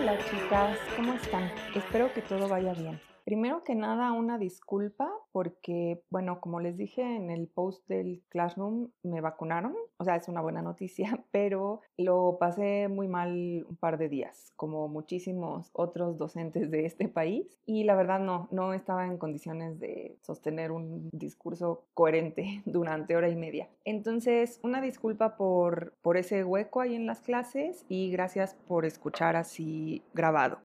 Hola chicas, ¿cómo están? Espero que todo vaya bien. Primero que nada, una disculpa porque, bueno, como les dije en el post del Classroom, me vacunaron, o sea, es una buena noticia, pero lo pasé muy mal un par de días, como muchísimos otros docentes de este país, y la verdad no, no estaba en condiciones de sostener un discurso coherente durante hora y media. Entonces, una disculpa por, por ese hueco ahí en las clases y gracias por escuchar así grabado.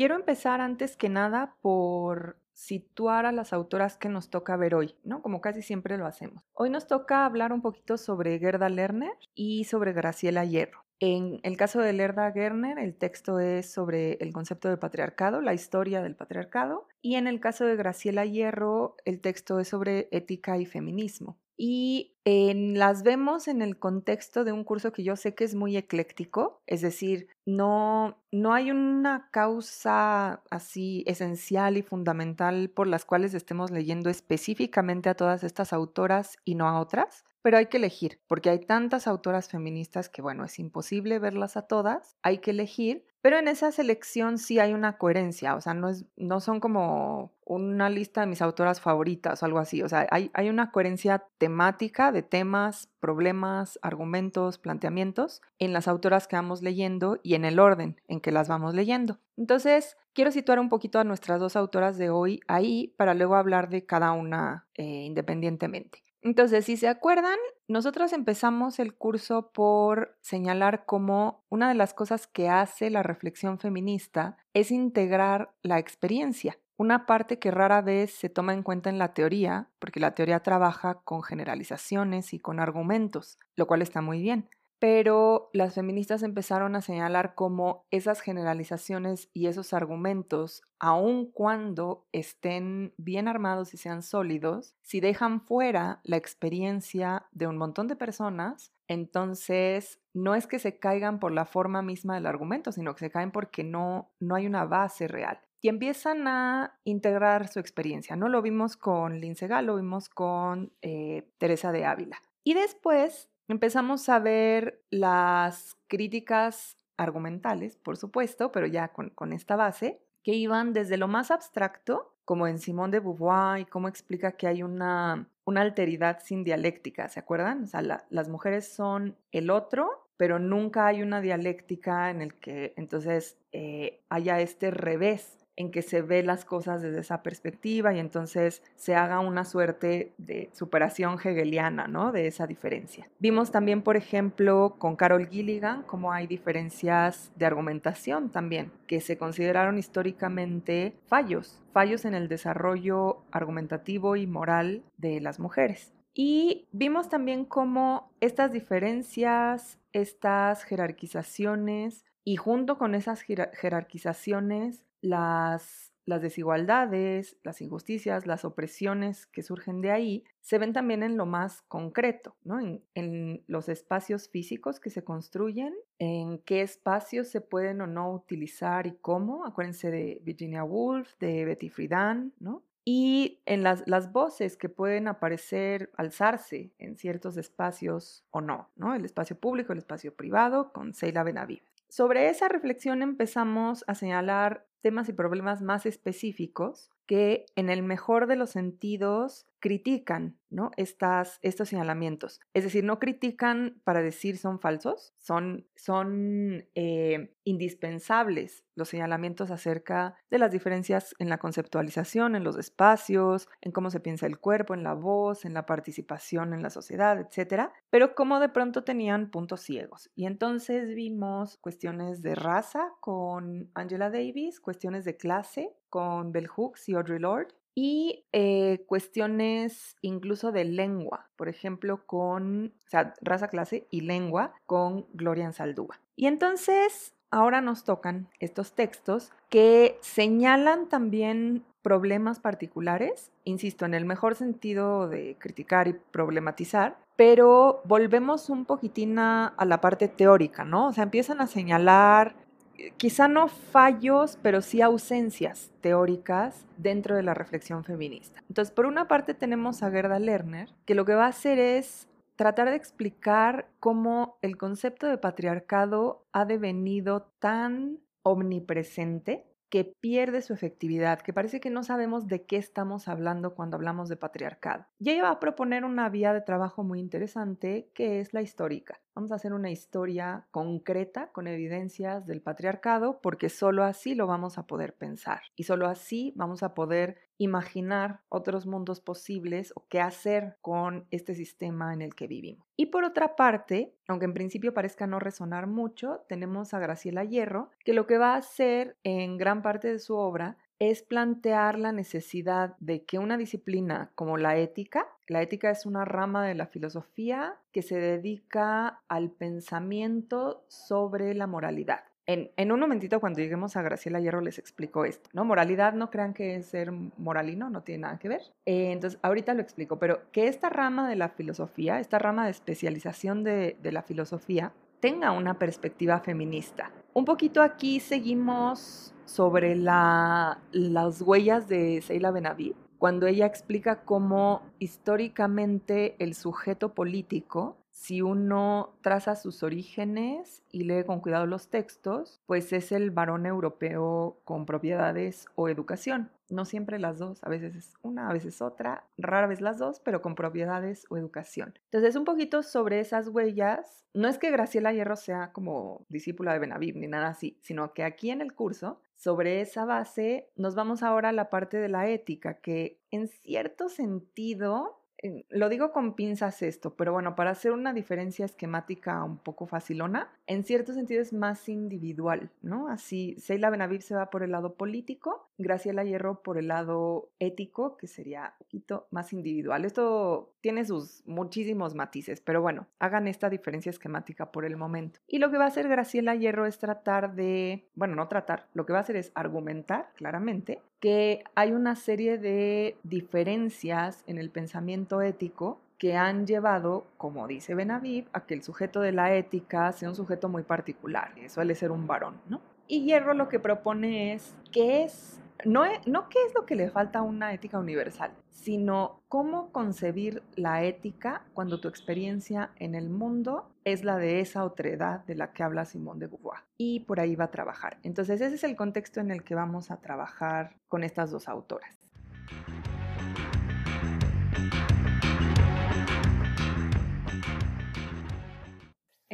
Quiero empezar antes que nada por situar a las autoras que nos toca ver hoy, ¿no? Como casi siempre lo hacemos. Hoy nos toca hablar un poquito sobre Gerda Lerner y sobre Graciela Hierro. En el caso de Lerda Gerner, el texto es sobre el concepto de patriarcado, la historia del patriarcado, y en el caso de Graciela Hierro, el texto es sobre ética y feminismo. Y las vemos en el contexto de un curso que yo sé que es muy ecléctico, es decir, no, no hay una causa así esencial y fundamental por las cuales estemos leyendo específicamente a todas estas autoras y no a otras, pero hay que elegir, porque hay tantas autoras feministas que, bueno, es imposible verlas a todas, hay que elegir, pero en esa selección sí hay una coherencia, o sea, no, es, no son como una lista de mis autoras favoritas o algo así, o sea, hay, hay una coherencia temática de temas, problemas, argumentos, planteamientos en las autoras que vamos leyendo y en el orden en que las vamos leyendo. Entonces, quiero situar un poquito a nuestras dos autoras de hoy ahí para luego hablar de cada una eh, independientemente. Entonces, si se acuerdan, nosotros empezamos el curso por señalar cómo una de las cosas que hace la reflexión feminista es integrar la experiencia, una parte que rara vez se toma en cuenta en la teoría, porque la teoría trabaja con generalizaciones y con argumentos, lo cual está muy bien pero las feministas empezaron a señalar cómo esas generalizaciones y esos argumentos, aun cuando estén bien armados y sean sólidos, si dejan fuera la experiencia de un montón de personas, entonces no es que se caigan por la forma misma del argumento, sino que se caen porque no, no hay una base real. Y empiezan a integrar su experiencia. No lo vimos con Lince lo vimos con eh, Teresa de Ávila. Y después empezamos a ver las críticas argumentales, por supuesto, pero ya con, esta base, que iban desde lo más abstracto, como en Simón de Beauvoir, y cómo explica que hay una, una alteridad sin dialéctica, ¿se acuerdan? O sea, las mujeres son el otro, pero nunca hay una dialéctica en el que entonces eh, haya este revés en que se ve las cosas desde esa perspectiva y entonces se haga una suerte de superación hegeliana, ¿no? De esa diferencia. Vimos también, por ejemplo, con Carol Gilligan, cómo hay diferencias de argumentación también, que se consideraron históricamente fallos, fallos en el desarrollo argumentativo y moral de las mujeres. Y vimos también cómo estas diferencias, estas jerarquizaciones y junto con esas jerarquizaciones las, desigualdades, las injusticias, las opresiones que surgen de ahí, se ven también en lo más concreto, ¿no? En, en, los espacios físicos que se construyen, en qué espacios se pueden o no utilizar y cómo. Acuérdense de Virginia Woolf, de Betty Friedan, ¿no? Y en las, las voces que pueden aparecer, alzarse en ciertos espacios o no, ¿no? El espacio público, el espacio privado, con Seila Benavides. Sobre esa reflexión empezamos a señalar temas y problemas más específicos que en el mejor de los sentidos critican ¿no? Estas, estos señalamientos. Es decir, no critican para decir son falsos, son, son eh, indispensables los señalamientos acerca de las diferencias en la conceptualización, en los espacios, en cómo se piensa el cuerpo, en la voz, en la participación en la sociedad, etc. Pero como de pronto tenían puntos ciegos. Y entonces vimos cuestiones de raza con Angela Davis, cuestiones de clase con Bell Hooks y Audre Lorde, y eh, cuestiones incluso de lengua, por ejemplo, con, o sea, raza, clase y lengua con Gloria Ansaldúa. Y entonces, ahora nos tocan estos textos que señalan también problemas particulares, insisto, en el mejor sentido de criticar y problematizar, pero volvemos un poquitín a, la parte teórica, ¿no? O sea, empiezan a señalar quizá no fallos, pero sí ausencias teóricas dentro de la reflexión feminista. Entonces, por una parte tenemos a Gerda Lerner, que lo que va a hacer es tratar de explicar cómo el concepto de patriarcado ha devenido tan omnipresente que pierde su efectividad, que parece que no sabemos de qué estamos hablando cuando hablamos de patriarcado. Y ella va a proponer una vía de trabajo muy interesante que es la histórica. Vamos a hacer una historia concreta con evidencias del patriarcado porque solo así lo vamos a poder pensar y solo así vamos a poder imaginar otros mundos posibles o qué hacer con este sistema en el que vivimos. Y por otra parte, aunque en principio parezca no resonar mucho, tenemos a Graciela Hierro, que lo que va a hacer en gran parte de su obra es plantear la necesidad de que una disciplina como la ética, la ética es una rama de la filosofía que se dedica al pensamiento sobre la moralidad. En, un momentito, cuando lleguemos a Graciela Hierro, les explico esto, ¿no? Moralidad, no crean que es ser moralino, no tiene nada que ver. Eh, entonces, ahorita lo explico, pero que esta rama de la filosofía, esta rama de especialización de, la filosofía, tenga una perspectiva feminista. Un poquito aquí seguimos sobre las huellas de Seila Benavid, cuando ella explica cómo históricamente el sujeto político si uno traza sus orígenes y lee con cuidado los textos, pues es el varón europeo con propiedades o educación. No siempre las dos, a veces es una, a veces otra, rara vez las dos, pero con propiedades o educación. Entonces, un poquito sobre esas huellas. No es que Graciela Hierro sea como discípula de Benaviv ni nada así, sino que aquí en el curso, sobre esa base, nos vamos ahora a la parte de la ética, que en cierto sentido lo digo con pinzas esto, pero bueno, para hacer una diferencia esquemática un poco facilona, en cierto sentido es más individual, ¿no? Así, Seila Benaviv se va por el lado político, Graciela Hierro por el lado ético, que sería un poquito más individual. Esto tiene sus muchísimos matices, pero bueno, hagan esta diferencia esquemática por el momento. Y lo que va a hacer Graciela Hierro es tratar de, bueno, no tratar, lo que va a hacer es argumentar claramente que hay una serie de diferencias en el pensamiento ético que han llevado, como dice Benaviv, a que el sujeto de la ética sea un sujeto muy particular, y suele ser un varón, ¿no? Y Hierro lo que propone es qué es no, no qué es lo que le falta a una ética universal, sino cómo concebir la ética cuando tu experiencia en el mundo es la de esa otredad de la que habla Simón de Beauvoir. Y por ahí va a trabajar. Entonces ese es el contexto en el que vamos a trabajar con estas dos autoras.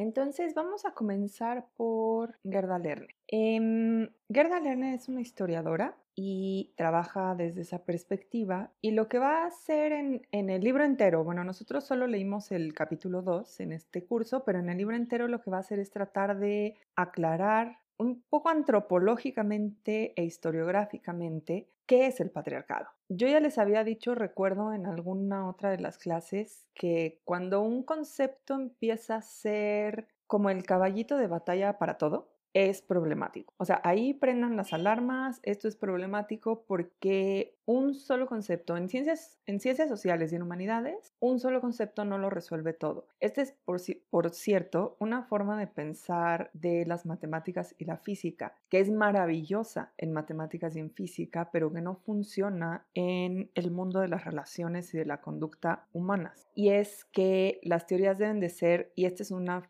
Entonces vamos a comenzar por Gerda Lerner. Em, Gerda Lerner es una historiadora y trabaja desde esa perspectiva. Y lo que va a hacer en, en, el libro entero, bueno, nosotros solo leímos el capítulo 2 en este curso, pero en el libro entero lo que va a hacer es tratar de aclarar un poco antropológicamente e historiográficamente qué es el patriarcado. Yo ya les había dicho, recuerdo en alguna otra de las clases, que cuando un concepto empieza a ser como el caballito de batalla para todo, es problemático. O sea, ahí prendan las alarmas, esto es problemático porque un solo concepto en ciencias, en ciencias sociales y en humanidades, un solo concepto no lo resuelve todo. Este es, por, por cierto, una forma de pensar de las matemáticas y la física, que es maravillosa en matemáticas y en física, pero que no funciona en el mundo de las relaciones y de la conducta humanas. Y es que las teorías deben de ser, y esta es una,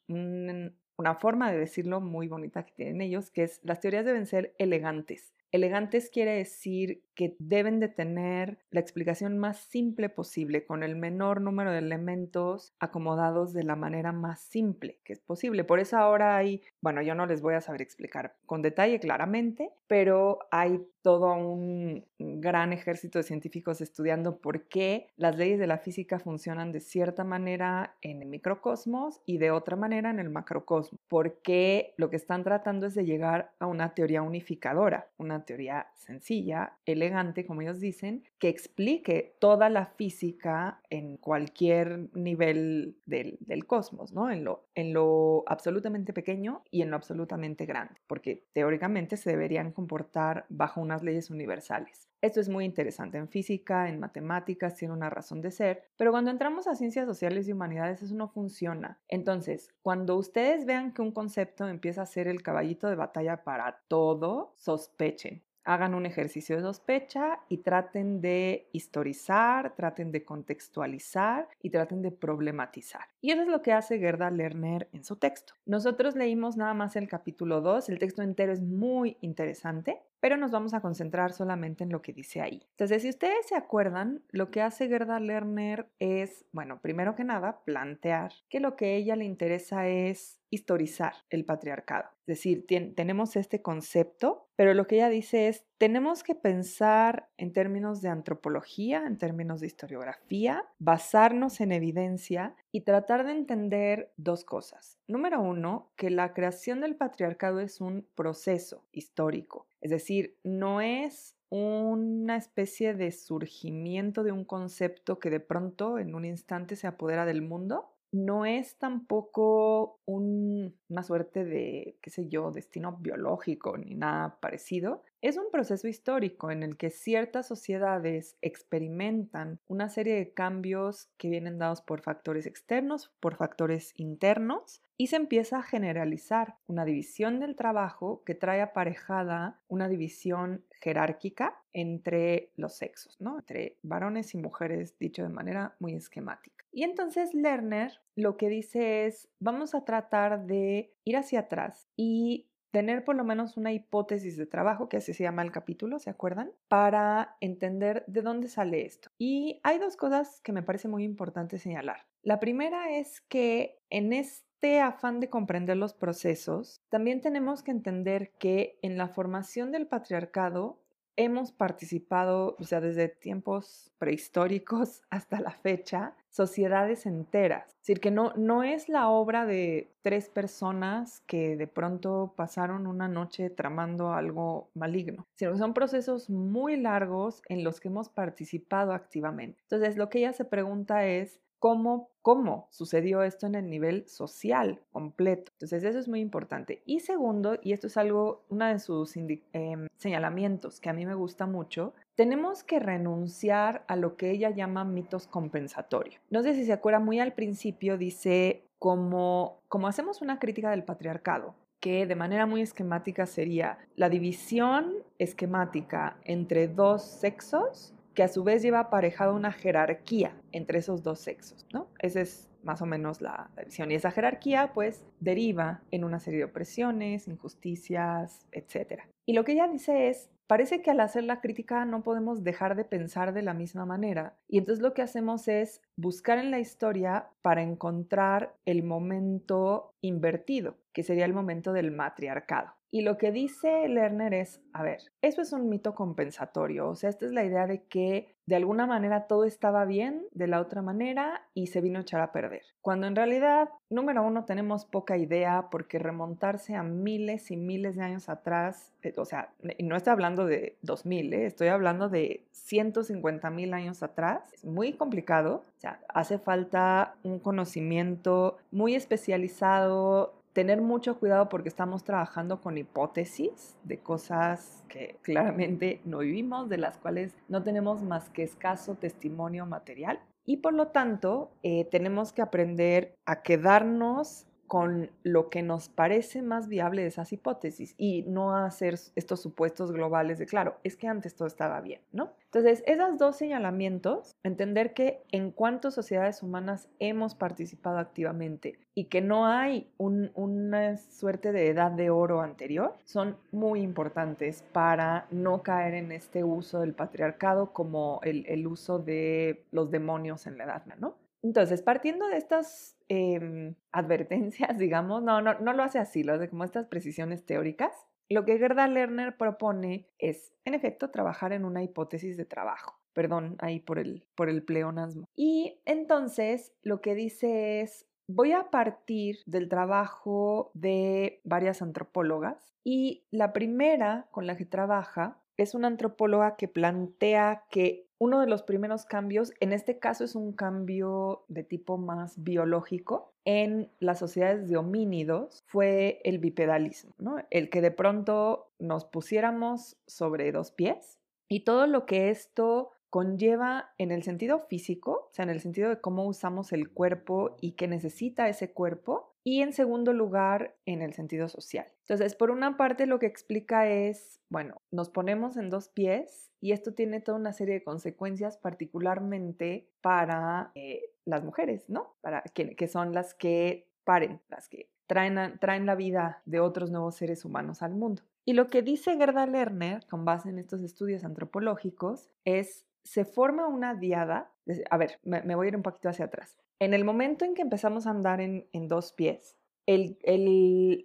una forma de decirlo muy bonita que tienen ellos, que es las teorías deben ser elegantes. Elegantes quiere decir que deben de tener la explicación más simple posible, con el menor número de elementos acomodados de la manera más simple que es posible. Por eso ahora hay, bueno, yo no les voy a saber explicar con detalle claramente, pero hay todo un gran ejército de científicos estudiando por qué las leyes de la física funcionan de cierta manera en el microcosmos y de otra manera en el macrocosmos. Porque lo que están tratando es de llegar a una teoría unificadora, una teoría sencilla, elegante, como ellos dicen, que explique toda la física en cualquier nivel del, cosmos, ¿no? En lo, en lo absolutamente pequeño y en lo absolutamente grande, porque teóricamente se deberían comportar bajo unas leyes universales. Esto es muy interesante. En física, en matemáticas, tiene una razón de ser, pero cuando entramos a ciencias sociales y humanidades eso no funciona. Entonces, cuando ustedes vean que un concepto empieza a ser el caballito de batalla para todo, sospechen hagan un ejercicio de sospecha y traten de historizar, traten de contextualizar y traten de problematizar. Y eso es lo que hace Gerda Lerner en su texto. Nosotros leímos nada más el capítulo 2, el texto entero es muy interesante, pero nos vamos a concentrar solamente en lo que dice ahí. Entonces, si ustedes se acuerdan, lo que hace Gerda Lerner es, bueno, primero que nada, plantear que lo que a ella le interesa es historizar el patriarcado. Es decir, tenemos este concepto, pero lo que ella dice es, tenemos que pensar en términos de antropología, en términos de historiografía, basarnos en evidencia y tratar de entender dos cosas. Número uno, que la creación del patriarcado es un proceso histórico. Es decir, no es una especie de surgimiento de un concepto que de pronto en un instante se apodera del mundo, no es tampoco una suerte de, qué sé yo, destino biológico ni nada parecido. Es un proceso histórico en el que ciertas sociedades experimentan una serie de cambios que vienen dados por factores externos, por factores internos, y se empieza a generalizar una división del trabajo que trae aparejada una división jerárquica entre los sexos, ¿no? Entre varones y mujeres, dicho de manera muy esquemática. Y entonces Lerner lo que dice es, vamos a tratar de ir hacia atrás y tener por lo menos una hipótesis de trabajo, que así se llama el capítulo, ¿se acuerdan? Para entender de dónde sale esto. Y hay dos cosas que me parece muy importante señalar. La primera es que en este afán de comprender los procesos, también tenemos que entender que en la formación del patriarcado hemos participado, o sea, desde tiempos prehistóricos hasta la fecha, sociedades enteras. Es decir, que no, no es la obra de tres personas que de pronto pasaron una noche tramando algo maligno, sino que son procesos muy largos en los que hemos participado activamente. Entonces, lo que ella se pregunta es, cómo, cómo sucedió esto en el nivel social completo. Entonces eso es muy importante. Y segundo, y esto es algo, uno de sus em, señalamientos que a mí me gusta mucho, tenemos que renunciar a lo que ella llama mitos compensatorios. No sé si se acuerda, muy al principio dice, como, como hacemos una crítica del patriarcado, que de manera muy esquemática sería la división esquemática entre dos sexos que a su vez lleva aparejada una jerarquía entre esos dos sexos, ¿no? Esa es más o menos la, visión. Y esa jerarquía, pues, deriva en una serie de opresiones, injusticias, etc. Y lo que ella dice es, parece que al hacer la crítica no podemos dejar de pensar de la misma manera. Y entonces lo que hacemos es buscar en la historia para encontrar el momento invertido, que sería el momento del matriarcado. Y lo que dice Lerner es, a ver, eso es un mito compensatorio, o sea, esta es la idea de que de alguna manera todo estaba bien de la otra manera y se vino a echar a perder. Cuando en realidad, número uno, tenemos poca idea porque remontarse a miles y miles de años atrás, eh, o sea, no estoy hablando de 2000, ¿eh? estoy hablando de 150 mil años atrás, es muy complicado, o sea, hace falta un conocimiento muy especializado tener mucho cuidado porque estamos trabajando con hipótesis de cosas que claramente no vivimos, de las cuales no tenemos más que escaso testimonio material. Y por lo tanto, eh, tenemos que aprender a quedarnos con lo que nos parece más viable de esas hipótesis y no hacer estos supuestos globales de, claro, es que antes todo estaba bien, ¿no? Entonces, esos dos señalamientos, entender que en cuántas sociedades humanas hemos participado activamente y que no hay una suerte de edad de oro anterior, son muy importantes para no caer en este uso del patriarcado como el, el uso de los demonios en la edad, ¿no? Entonces, partiendo de estas em, advertencias, digamos, no, no, no lo hace así, lo hace como estas precisiones teóricas. Lo que Gerda Lerner propone es, en efecto, trabajar en una hipótesis de trabajo. Perdón, ahí por el, por el pleonasmo. Y entonces lo que dice es, voy a partir del trabajo de varias antropólogas y la primera con la que trabaja es una antropóloga que plantea que uno de los primeros cambios, en este caso es un cambio de tipo más biológico, en las sociedades de homínidos fue el bipedalismo. El que de pronto nos pusiéramos sobre dos pies y todo lo que esto conlleva en el sentido físico, o sea, en el sentido de cómo usamos el cuerpo y que necesita ese cuerpo, y en segundo lugar en el sentido social. Entonces, por una parte lo que explica es, bueno, nos ponemos en dos pies y esto tiene toda una serie de consecuencias particularmente para eh, las mujeres, ¿no? Para que, que son las que paren, las que traen, traen la vida de otros nuevos seres humanos al mundo. Y lo que dice Gerda Lerner, con base en estos estudios antropológicos, es se forma una diada. A ver, me, voy a ir un poquito hacia atrás. En el momento en que empezamos a andar en, dos pies,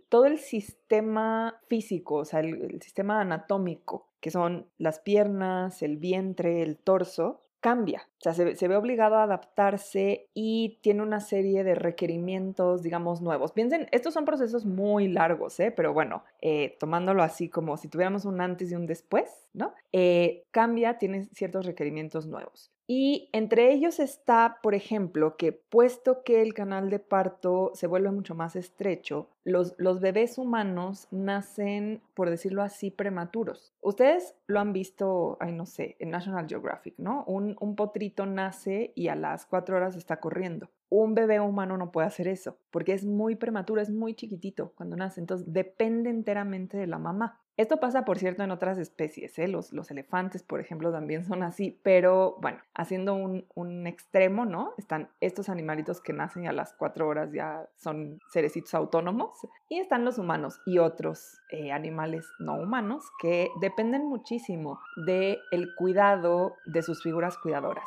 todo el sistema físico, o sea, el, sistema anatómico, que son las piernas, el vientre, el torso, cambia. O sea, se, ve obligado a adaptarse y tiene una serie de requerimientos, digamos, nuevos. Piensen, estos son procesos muy largos, ¿eh? Pero bueno, eh, tomándolo así como si tuviéramos un antes y un después, ¿no? Eh, cambia, tiene ciertos requerimientos nuevos. Y entre ellos está, por ejemplo, que puesto que el canal de parto se vuelve mucho más estrecho, los, bebés humanos nacen, por decirlo así, prematuros. Ustedes lo han visto, ay, no sé, en National Geographic, ¿no? Un, un potrito nace y a las cuatro horas está corriendo. Un bebé humano no puede hacer eso porque es muy prematuro, es muy chiquitito cuando nace, entonces depende enteramente de la mamá. Esto pasa, por cierto, en otras especies, ¿eh? los, elefantes, por ejemplo, también son así, pero bueno, haciendo un, extremo, ¿no? Están estos animalitos que nacen y a las cuatro horas ya son cerecitos autónomos, y están los humanos y otros eh, animales no humanos que dependen muchísimo del el cuidado de sus figuras cuidadoras.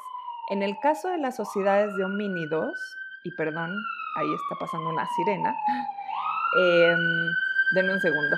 En el caso de las sociedades de homínidos, y perdón, ahí está pasando una sirena, eh, denme un segundo.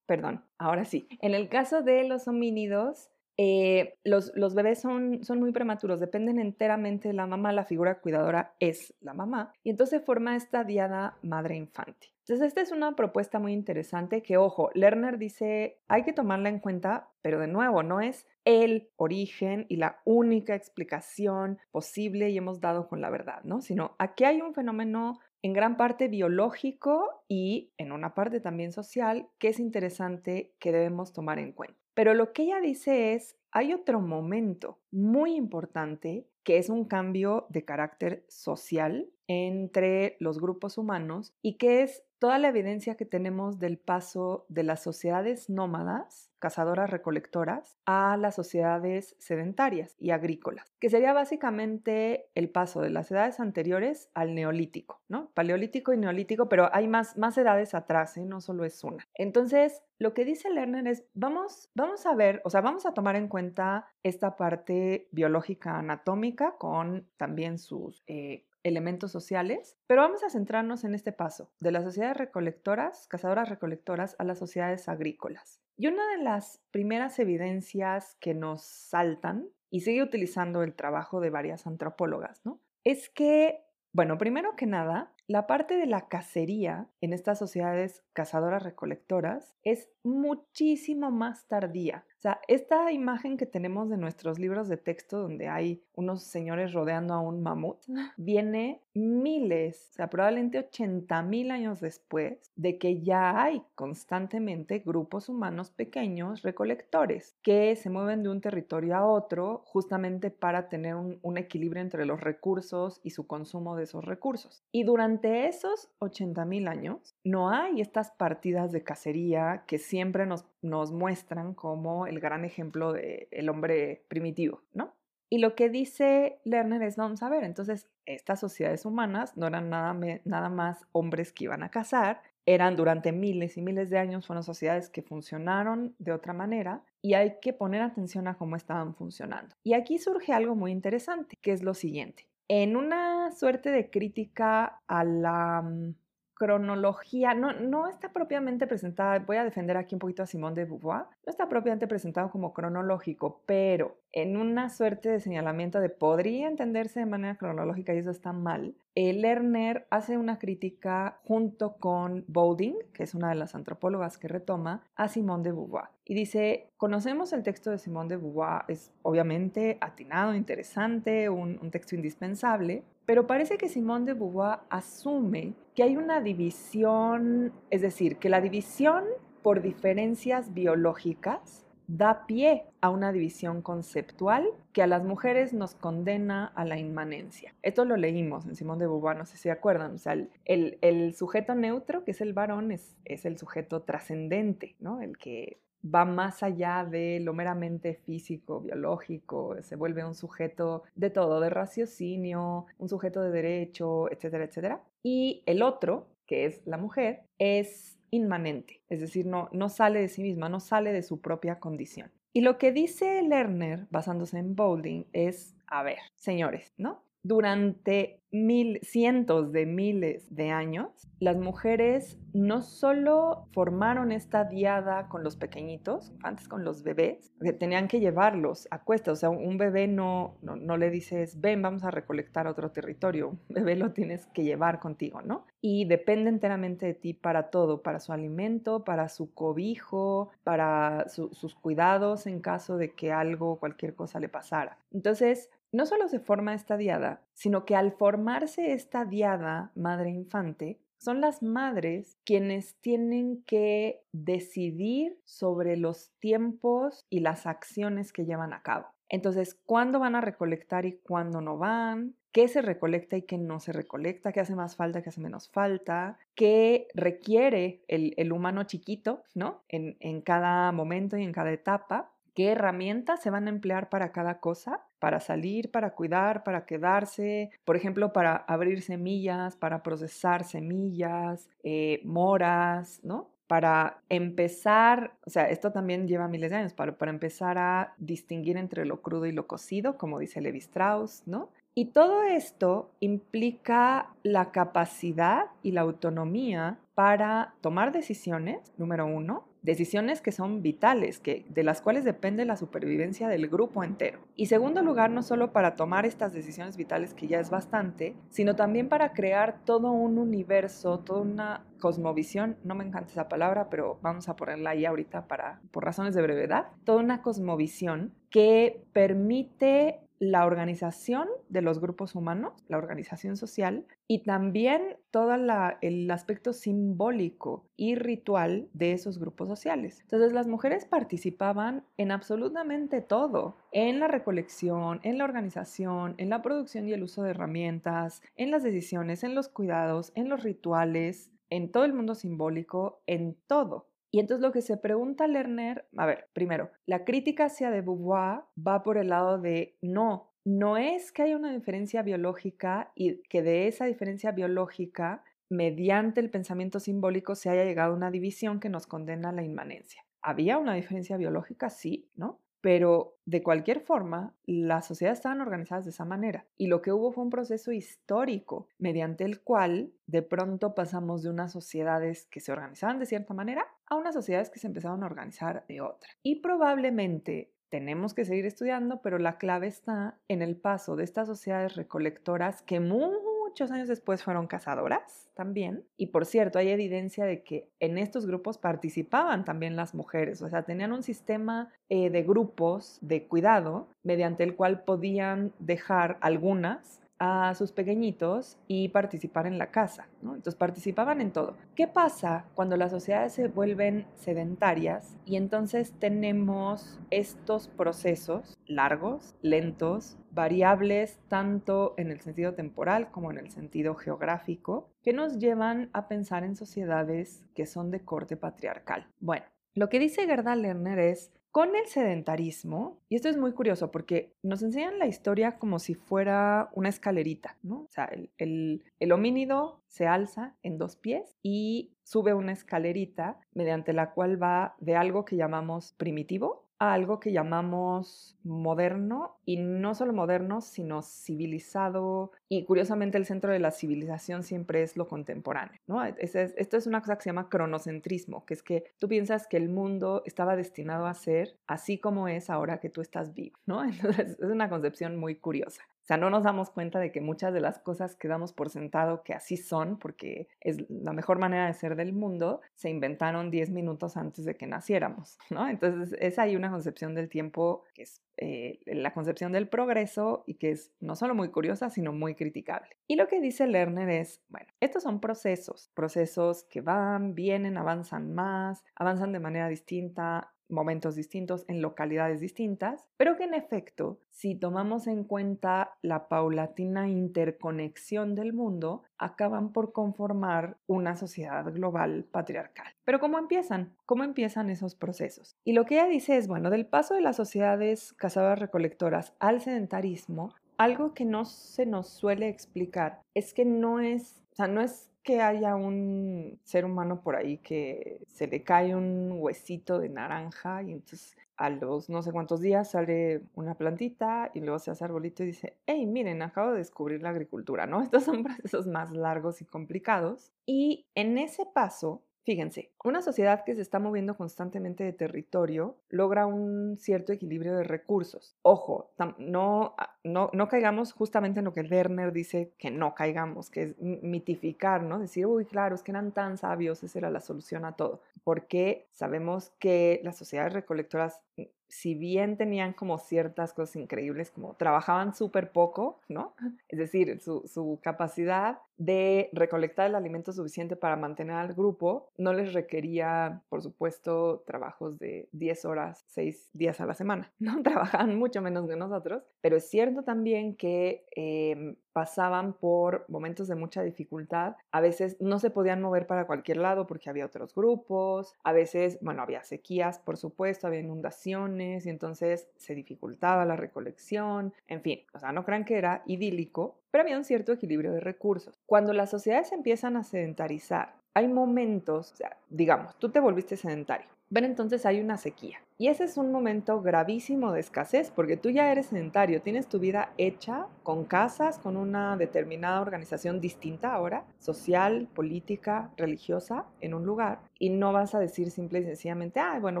Perdón, ahora sí. En el caso de los homínidos, eh, los, los, bebés son, son muy prematuros, dependen enteramente de la mamá, la figura cuidadora es la mamá, y entonces forma esta diada madre-infante. Entonces, esta es una propuesta muy interesante que, ojo, Lerner dice, hay que tomarla en cuenta, pero de nuevo, no es el origen y la única explicación posible y hemos dado con la verdad, ¿no? Sino aquí hay un fenómeno en gran parte biológico y en una parte también social que es interesante que debemos tomar en cuenta. Pero lo que ella dice es, hay otro momento muy importante que es un cambio de carácter social entre los grupos humanos y que es toda la evidencia que tenemos del paso de las sociedades nómadas, cazadoras recolectoras, a las sociedades sedentarias y agrícolas, que sería básicamente el paso de las edades anteriores al neolítico, ¿no? Paleolítico y neolítico, pero hay más, más edades atrás, ¿eh? no solo es una. Entonces, lo que dice Lerner es, vamos, vamos a ver, o sea, vamos a tomar en cuenta esta parte biológica anatómica con también sus eh, elementos sociales, pero vamos a centrarnos en este paso, de las sociedades recolectoras, cazadoras recolectoras, a las sociedades agrícolas. Y una de las primeras evidencias que nos saltan, y sigue utilizando el trabajo de varias antropólogas, ¿no? Es que, bueno, primero que nada, la parte de la cacería en estas sociedades cazadoras recolectoras es muchísimo más tardía. O sea, esta imagen que tenemos de nuestros libros de texto donde hay unos señores rodeando a un mamut, viene miles, o sea, probablemente 80 mil años después de que ya hay constantemente grupos humanos pequeños recolectores que se mueven de un territorio a otro justamente para tener un, un equilibrio entre los recursos y su consumo de esos recursos. Y durante esos 80 mil años no hay estas partidas de cacería que siempre nos, nos muestran como el gran ejemplo del hombre primitivo, ¿no? Y lo que dice Lerner es, vamos a ver, entonces estas sociedades humanas no eran nada, nada más hombres que iban a cazar, eran durante miles y miles de años, fueron sociedades que funcionaron de otra manera y hay que poner atención a cómo estaban funcionando. Y aquí surge algo muy interesante, que es lo siguiente. En una suerte de crítica a la mm, cronología, no, no está propiamente presentada, voy a defender aquí un poquito a Simón de Beauvoir, no está propiamente presentado como cronológico, pero en una suerte de señalamiento de podría entenderse de manera cronológica y eso está mal, el Lerner hace una crítica junto con Bowding, que es una de las antropólogas que retoma, a Simón de Beauvoir. Y dice, conocemos el texto de Simón de Beauvoir, es obviamente atinado, interesante, un, un texto indispensable, pero parece que Simón de Beauvoir asume que hay una división, es decir, que la división por diferencias biológicas da pie a una división conceptual que a las mujeres nos condena a la inmanencia. Esto lo leímos en Simón de Beauvoir, no sé si se acuerdan. O sea, el, sujeto neutro, que es el varón, es, es el sujeto trascendente, ¿no? El que va más allá de lo meramente físico, biológico, se vuelve un sujeto de todo, de raciocinio, un sujeto de derecho, etcétera, etcétera. Y el otro, que es la mujer, es inmanente, es decir, no, no sale de sí misma, no sale de su propia condición. Y lo que dice Lerner, basándose en Boulding, es, a ver, señores, ¿no? Durante mil, cientos de miles de años, las mujeres no solo formaron esta diada con los pequeñitos, antes con los bebés, que tenían que llevarlos a cuestas. O sea, un bebé no, no, le dices, ven, vamos a recolectar otro territorio. Un bebé lo tienes que llevar contigo, ¿no? Y depende enteramente de ti para todo, para su alimento, para su cobijo, para sus cuidados en caso de que algo, cualquier cosa le pasara. Entonces, no solo se forma esta diada, sino que al formarse esta diada madre-infante, son las madres quienes tienen que decidir sobre los tiempos y las acciones que llevan a cabo. Entonces, ¿cuándo van a recolectar y cuándo no van? ¿Qué se recolecta y qué no se recolecta? ¿Qué hace más falta, qué hace menos falta? ¿Qué requiere el, humano chiquito, ¿no? En, en cada momento y en cada etapa qué herramientas se van a emplear para cada cosa, para salir, para cuidar, para quedarse, por ejemplo, para abrir semillas, para procesar semillas, eh, moras, ¿no? Para empezar, o sea, esto también lleva miles de años, para, para empezar a distinguir entre lo crudo y lo cocido, como dice Levi Strauss, ¿no? Y todo esto implica la capacidad y la autonomía para tomar decisiones, número uno, decisiones que son vitales, que, de las cuales depende la supervivencia del grupo entero. Y segundo lugar, no solo para tomar estas decisiones vitales, que ya es bastante, sino también para crear todo un universo, toda una cosmovisión, no me encanta esa palabra, pero vamos a ponerla ahí ahorita para, por razones de brevedad, toda una cosmovisión que permite la organización de los grupos humanos, la organización social y también todo el aspecto simbólico y ritual de esos grupos sociales. Entonces las mujeres participaban en absolutamente todo, en la recolección, en la organización, en la producción y el uso de herramientas, en las decisiones, en los cuidados, en los rituales, en todo el mundo simbólico, en todo. Y entonces lo que se pregunta Lerner, a ver, primero, la crítica hacia de Beauvoir va por el lado de no, no es que haya una diferencia biológica y que de esa diferencia biológica, mediante el pensamiento simbólico, se haya llegado a una división que nos condena a la inmanencia. ¿Había una diferencia biológica? Sí, ¿no? Pero de cualquier forma, las sociedades estaban organizadas de esa manera. Y lo que hubo fue un proceso histórico mediante el cual de pronto pasamos de unas sociedades que se organizaban de cierta manera a unas sociedades que se empezaron a organizar de otra. Y probablemente tenemos que seguir estudiando, pero la clave está en el paso de estas sociedades recolectoras que muchos años después fueron cazadoras también. Y por cierto, hay evidencia de que en estos grupos participaban también las mujeres, o sea, tenían un sistema eh, de grupos de cuidado mediante el cual podían dejar algunas a sus pequeñitos y participar en la casa. ¿no? Entonces participaban en todo. ¿Qué pasa cuando las sociedades se vuelven sedentarias y entonces tenemos estos procesos largos, lentos, variables tanto en el sentido temporal como en el sentido geográfico, que nos llevan a pensar en sociedades que son de corte patriarcal? Bueno, lo que dice Gerda Lerner es con el sedentarismo, y esto es muy curioso porque nos enseñan la historia como si fuera una escalerita, ¿no? O sea, el, el, homínido se alza en dos pies y sube una escalerita mediante la cual va de algo que llamamos primitivo, a algo que llamamos moderno y no solo moderno, sino civilizado. Y curiosamente el centro de la civilización siempre es lo contemporáneo. ¿no? esto es una cosa que se llama cronocentrismo, que es que tú piensas que el mundo estaba destinado a ser así como es ahora que tú estás vivo. ¿no? Entonces es una concepción muy curiosa. O sea, no nos damos cuenta de que muchas de las cosas que damos por sentado que así son, porque es la mejor manera de ser del mundo, se inventaron 10 minutos antes de que naciéramos, ¿no? Entonces es ahí una concepción del tiempo que es eh, la concepción del progreso y que es no solo muy curiosa, sino muy criticable. Y lo que dice Lerner es, bueno, estos son procesos, procesos que van, vienen, avanzan más, avanzan de manera distinta, momentos distintos, en localidades distintas, pero que en efecto, si tomamos en cuenta la paulatina interconexión del mundo, acaban por conformar una sociedad global patriarcal. Pero ¿cómo empiezan? ¿Cómo empiezan esos procesos? Y lo que ella dice es, bueno, del paso de las sociedades cazadoras recolectoras al sedentarismo, algo que no se nos suele explicar es que no es, o sea, no es que haya un ser humano por ahí que se le cae un huesito de naranja y entonces a los no sé cuántos días sale una plantita y luego se hace arbolito y dice, hey, miren, acabo de descubrir la agricultura, ¿no? Estos son procesos más largos y complicados. Y en ese paso, Fíjense, una sociedad que se está moviendo constantemente de territorio logra un cierto equilibrio de recursos. Ojo, no, ah, no, no caigamos justamente en lo que Lerner dice que no caigamos, que es mitificar, ¿no? Decir, uy, claro, es que eran tan sabios, esa era la solución a todo. Porque sabemos que las sociedades recolectoras si bien tenían como ciertas cosas increíbles, como trabajaban súper poco, ¿no? Es decir, su, su, capacidad de recolectar el alimento suficiente para mantener al grupo no les requería, por supuesto, trabajos de 10 horas, 6 días a la semana, ¿no? Trabajaban mucho menos que nosotros, pero es cierto también que em, pasaban por momentos de mucha dificultad. A veces no se podían mover para cualquier lado porque había otros grupos, a veces, bueno, había sequías, por supuesto, había inundaciones y entonces se dificultaba la recolección, en fin, o sea, no crean que era idílico, pero había un cierto equilibrio de recursos. Cuando las sociedades empiezan a sedentarizar, hay momentos, digamos, tú te volviste sedentario, ven entonces hay una sequía. Y ese es un momento gravísimo de escasez porque tú ya eres sedentario, tienes tu vida hecha con casas, con una determinada organización distinta ahora, social, política, religiosa, en un lugar, y no vas a decir simple y sencillamente, ay, bueno,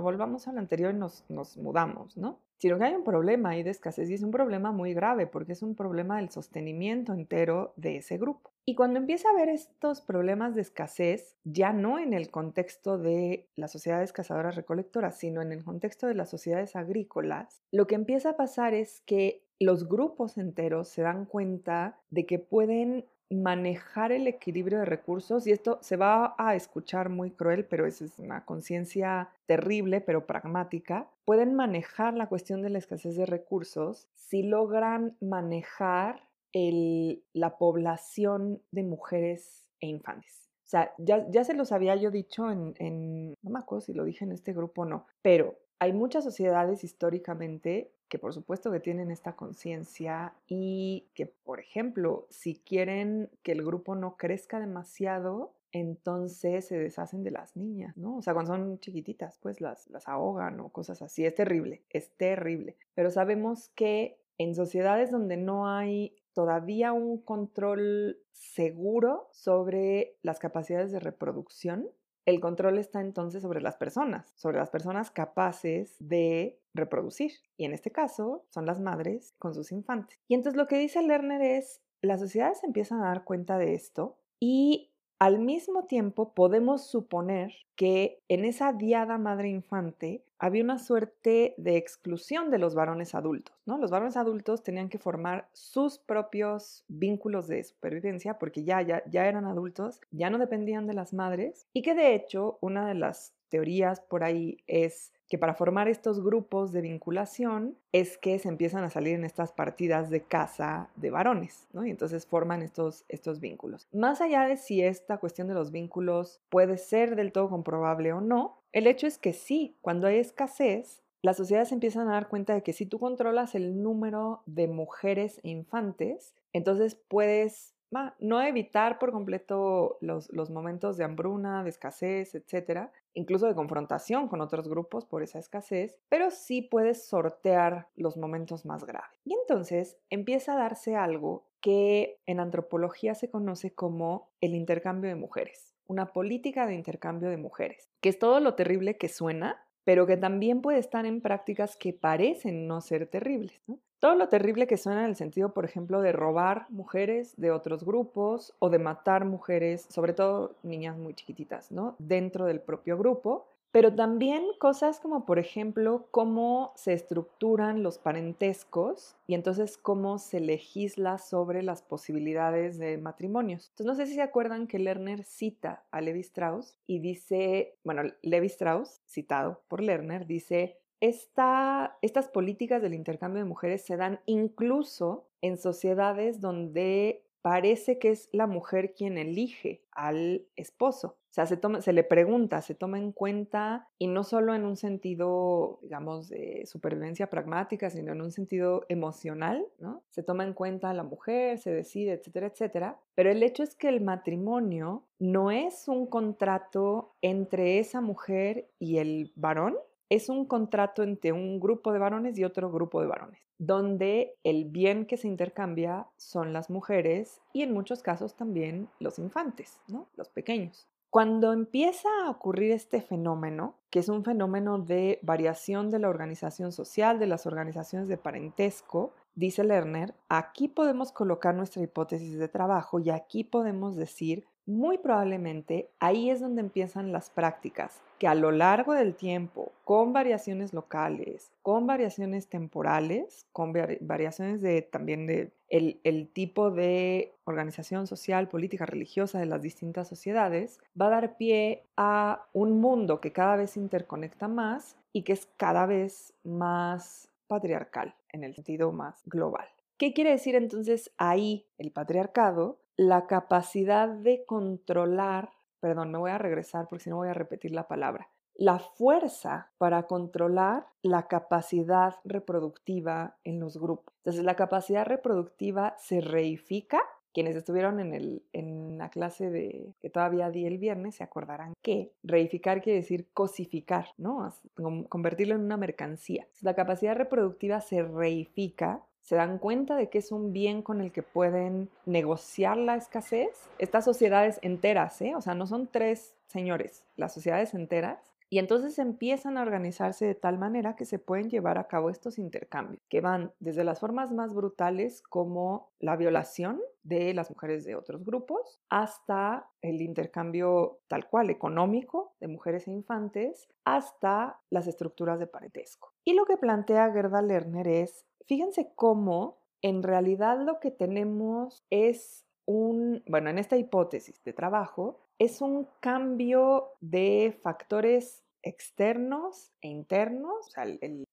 volvamos al anterior y nos, nos mudamos, ¿no? Sino que hay un problema ahí de escasez y es un problema muy grave porque es un problema del sostenimiento entero de ese grupo. Y cuando empieza a haber estos problemas de escasez, ya no en el contexto de las sociedades cazadoras recolectoras, sino en el contexto de las sociedades agrícolas, lo que empieza a pasar es que los grupos enteros se dan cuenta de que pueden manejar el equilibrio de recursos y esto se va a escuchar muy cruel, pero es una conciencia terrible pero pragmática. Pueden manejar la cuestión de la escasez de recursos si logran manejar la población de mujeres e infantes. O sea, ya, se los había yo dicho en, en, no me acuerdo si lo dije en este grupo o no, pero hay muchas sociedades históricamente que por supuesto que tienen esta conciencia y que, por ejemplo, si quieren que el grupo no crezca demasiado, entonces se deshacen de las niñas, ¿no? O sea, cuando son chiquititas, pues las, las ahogan o cosas así. Es terrible, es terrible. Pero sabemos que en sociedades donde no hay todavía un control seguro sobre las capacidades de reproducción, el control está entonces sobre las personas, sobre las personas capaces de reproducir. Y en este caso son las madres con sus infantes. Y entonces lo que dice Lerner es, las sociedades empiezan a dar cuenta de esto y al mismo tiempo, podemos suponer que en esa diada madre infante había una suerte de exclusión de los varones adultos, ¿no? Los varones adultos tenían que formar sus propios vínculos de supervivencia porque ya, ya, ya eran adultos, ya no dependían de las madres y que de hecho una de las teorías por ahí es que para formar estos grupos de vinculación es que se empiezan a salir en estas partidas de caza de varones, ¿no? Y entonces forman estos, estos vínculos. Más allá de si esta cuestión de los vínculos puede ser del todo comprobable o no, el hecho es que sí, cuando hay escasez, las sociedades empiezan a dar cuenta de que si tú controlas el número de mujeres e infantes, entonces puedes no evitar por completo los, los, momentos de hambruna, de escasez, etcétera, incluso de confrontación con otros grupos por esa escasez, pero sí puedes sortear los momentos más graves. Y entonces empieza a darse algo que en antropología se conoce como el intercambio de mujeres, una política de intercambio de mujeres, que es todo lo terrible que suena, pero que también puede estar en prácticas que parecen no ser terribles. ¿no? Todo lo terrible que suena en el sentido, por ejemplo, de robar mujeres de otros grupos o de matar mujeres, sobre todo niñas muy chiquititas, ¿no? Dentro del propio grupo. pero también cosas como, por ejemplo, cómo se estructuran los parentescos y entonces cómo se legisla sobre las posibilidades de matrimonios. Entonces, no sé si se acuerdan que Lerner cita a Levi Strauss y dice, bueno, Levi Strauss, citado por Lerner, dice, estas políticas del intercambio de mujeres se dan incluso en sociedades donde parece que es la mujer quien elige al esposo. O sea, se, toma, se le pregunta, se toma en cuenta, y no solo en un sentido, digamos, de supervivencia pragmática, sino en un sentido emocional, ¿no? Se toma en cuenta a la mujer, se decide, etcétera, etcétera. Pero el hecho es que el matrimonio no es un contrato entre esa mujer y el varón, es un contrato entre un grupo de varones y otro grupo de varones, donde el bien que se intercambia son las mujeres y en muchos casos también los infantes, ¿no? los pequeños. Cuando empieza a ocurrir este fenómeno, que es un fenómeno de variación de la organización social, de las organizaciones de parentesco, dice Lerner, aquí podemos colocar nuestra hipótesis de trabajo y aquí podemos decir muy probablemente ahí es donde empiezan las prácticas, que a lo largo del tiempo, con variaciones locales, con variaciones temporales, con variaciones de también de el, tipo de organización social, política, religiosa de las distintas sociedades, va a dar pie a un mundo que cada vez se interconecta más y que es cada vez más patriarcal en el sentido más global. ¿Qué quiere decir entonces ahí el patriarcado? La capacidad de controlar, perdón, me voy a regresar porque si no voy a repetir la palabra, la fuerza para controlar la capacidad reproductiva en los grupos. Entonces, la capacidad reproductiva se reifica. Quienes estuvieron en, el, en la clase de, que todavía di el viernes se acordarán que reificar quiere decir cosificar, ¿no? Convertirlo en una mercancía. La capacidad reproductiva se reifica se dan cuenta de que es un bien con el que pueden negociar la escasez. Estas sociedades enteras, ¿eh? o sea, no son tres señores, las sociedades enteras. Y entonces empiezan a organizarse de tal manera que se pueden llevar a cabo estos intercambios, que van desde las formas más brutales como la violación de las mujeres de otros grupos, hasta el intercambio tal cual económico de mujeres e infantes, hasta las estructuras de parentesco. Y lo que plantea Gerda Lerner es Fíjense cómo en realidad lo que tenemos es un, bueno, en esta hipótesis de trabajo, es un cambio de factores externos e internos, o sea,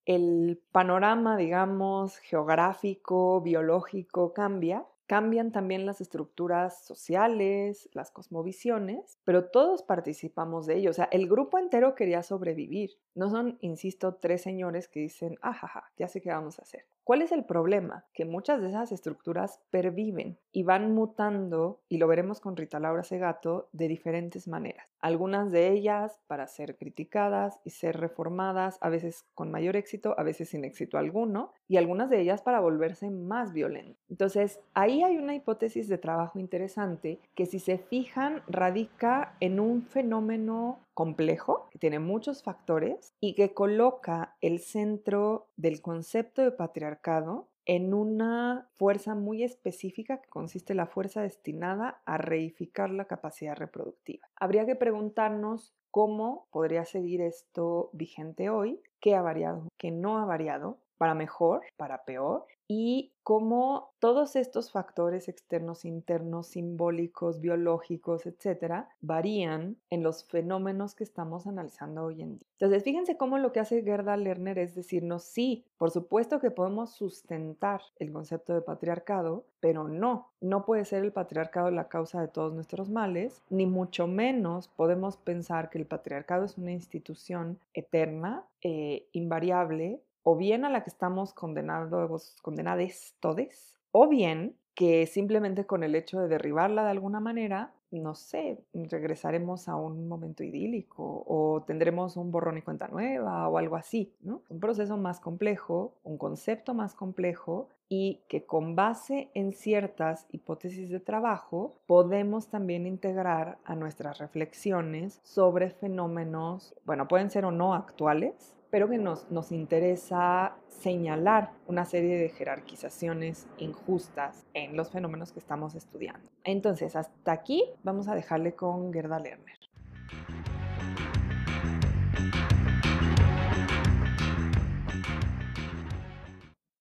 el, panorama, digamos, geográfico, biológico cambia, Cambian también las estructuras sociales, las cosmovisiones, pero todos participamos de ello. O sea, el grupo entero quería sobrevivir. No son, insisto, tres señores que dicen, ajaja, ya sé qué vamos a hacer. ¿Cuál es el problema? Que muchas de esas estructuras perviven y van mutando, y lo veremos con Rita Laura Segato, de diferentes maneras. Algunas de ellas para ser criticadas y ser reformadas, a veces con mayor éxito, a veces sin éxito alguno, y algunas de ellas para volverse más violentas. Entonces, ahí hay una hipótesis de trabajo interesante que si se fijan radica en un fenómeno complejo que tiene muchos factores y que coloca el centro del concepto de patriarcado en una fuerza muy específica que consiste en la fuerza destinada a reificar la capacidad reproductiva. Habría que preguntarnos cómo podría seguir esto vigente hoy, qué ha variado, qué no ha variado, para mejor, para peor, y cómo todos estos factores externos, internos, simbólicos, biológicos, etcétera, varían en los fenómenos que estamos analizando hoy en día. Entonces, fíjense cómo lo que hace Gerda Lerner es decirnos, sí, por supuesto que podemos sustentar el concepto de patriarcado, pero no, no puede ser el patriarcado la causa de todos nuestros males, ni mucho menos podemos pensar que el patriarcado es una institución eterna, eh, invariable, o bien a la que estamos condenados, condenades todes, o bien que simplemente con el hecho de derribarla de alguna manera, no sé, regresaremos a un momento idílico o tendremos un borrón y cuenta nueva o algo así, ¿no? Un proceso más complejo, un concepto más complejo y que con base en ciertas hipótesis de trabajo podemos también integrar a nuestras reflexiones sobre fenómenos, bueno, pueden ser o no actuales, pero que nos, nos interesa señalar una serie de jerarquizaciones injustas en los fenómenos que estamos estudiando. Entonces, hasta aquí vamos a dejarle con Gerda Lerner.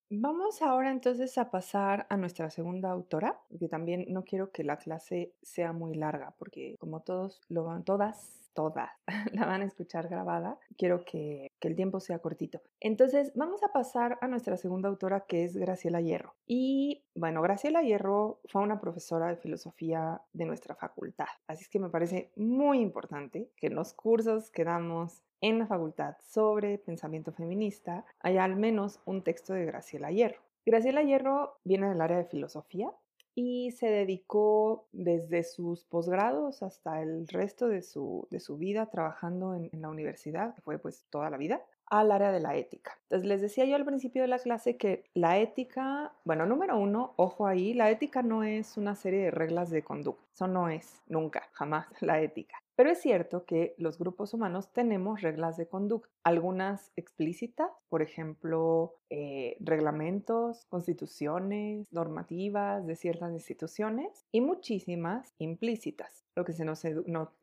Vamos ahora entonces a pasar a nuestra segunda autora, que también no quiero que la clase sea muy larga, porque como todos lo van, todas todas la van a escuchar grabada. Quiero que, que, el tiempo sea cortito. Entonces, vamos a pasar a nuestra segunda autora, que es Graciela Hierro. Y bueno, Graciela Hierro fue una profesora de filosofía de nuestra facultad. Así es que me parece muy importante que en los cursos que damos en la facultad sobre pensamiento feminista haya al menos un texto de Graciela Hierro. Graciela Hierro viene del área de filosofía y se dedicó desde sus posgrados hasta el resto de su, de su vida trabajando en, la universidad, fue pues toda la vida, al área de la ética. Entonces les decía yo al principio de la clase que la ética, bueno, número uno, ojo ahí, la ética no es una serie de reglas de conducta, eso no es nunca, jamás la ética. Pero es cierto que los grupos humanos tenemos reglas de conducta, algunas explícitas, por ejemplo, eh, reglamentos, constituciones, normativas de ciertas instituciones y muchísimas implícitas, lo que se nos,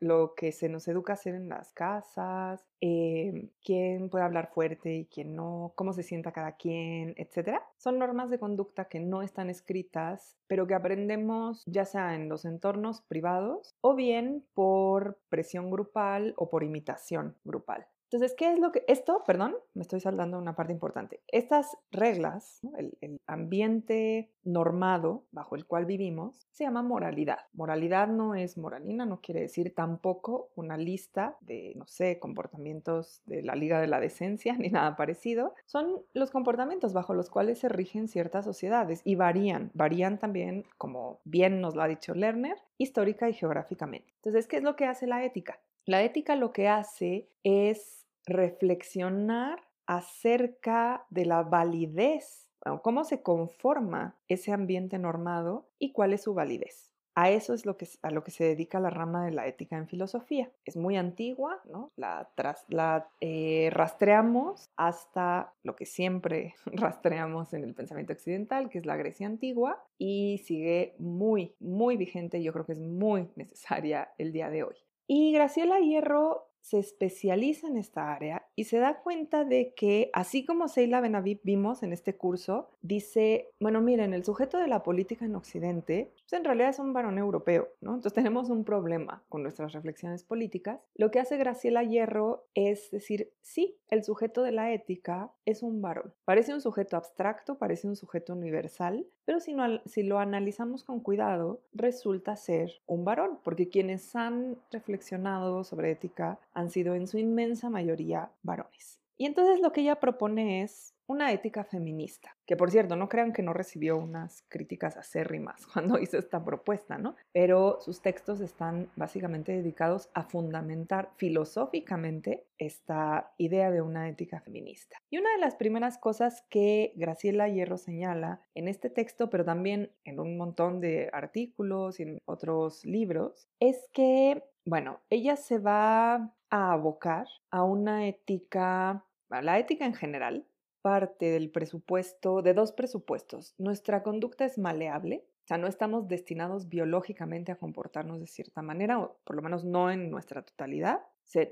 lo que se nos educa a hacer en las casas, eh, quién puede hablar fuerte y quién no, cómo se sienta cada quien, etc. Son normas de conducta que no están escritas, pero que aprendemos ya sea en los entornos privados o bien por presión grupal o por imitación grupal. Entonces, ¿qué es lo que... Esto, perdón, me estoy saltando una parte importante. Estas reglas, el, el, ambiente normado bajo el cual vivimos, se llama moralidad. Moralidad no es moralina, no quiere decir tampoco una lista de, no sé, comportamientos de la Liga de la Decencia ni nada parecido. Son los comportamientos bajo los cuales se rigen ciertas sociedades y varían. Varían también, como bien nos lo ha dicho Lerner, histórica y geográficamente. Entonces, ¿qué es lo que hace la ética? La ética lo que hace es reflexionar acerca de la validez, cómo se conforma ese ambiente normado y cuál es su validez. A eso es lo que, a lo que se dedica la rama de la ética en filosofía. Es muy antigua, ¿no? La, la eh, rastreamos hasta lo que siempre rastreamos en el pensamiento occidental, que es la Grecia antigua, y sigue muy, muy vigente. Yo creo que es muy necesaria el día de hoy. Y Graciela Hierro se especializa en esta área y se da cuenta de que, así como Seila Benavid vimos en este curso, dice, bueno, miren, el sujeto de la política en Occidente, pues en realidad es un varón europeo, ¿no? Entonces tenemos un problema con nuestras reflexiones políticas. Lo que hace Graciela Hierro es decir, sí, el sujeto de la ética es un varón. Parece un sujeto abstracto, parece un sujeto universal, pero si, lo analizamos con cuidado, resulta ser un varón, porque quienes han reflexionado sobre ética han sido en su inmensa mayoría varones. Y entonces lo que ella propone es una ética feminista, que por cierto, no crean que no recibió unas críticas acérrimas cuando hizo esta propuesta, ¿no? Pero sus textos están básicamente dedicados a fundamentar filosóficamente esta idea de una ética feminista. Y una de las primeras cosas que Graciela Hierro señala en este texto, pero también en un montón de artículos y en otros libros, es que bueno, ella se va a abocar a una ética, la ética en general, parte del presupuesto, de dos presupuestos. Nuestra conducta es maleable, o sea, no estamos destinados biológicamente a comportarnos de cierta manera, o por lo menos no en nuestra totalidad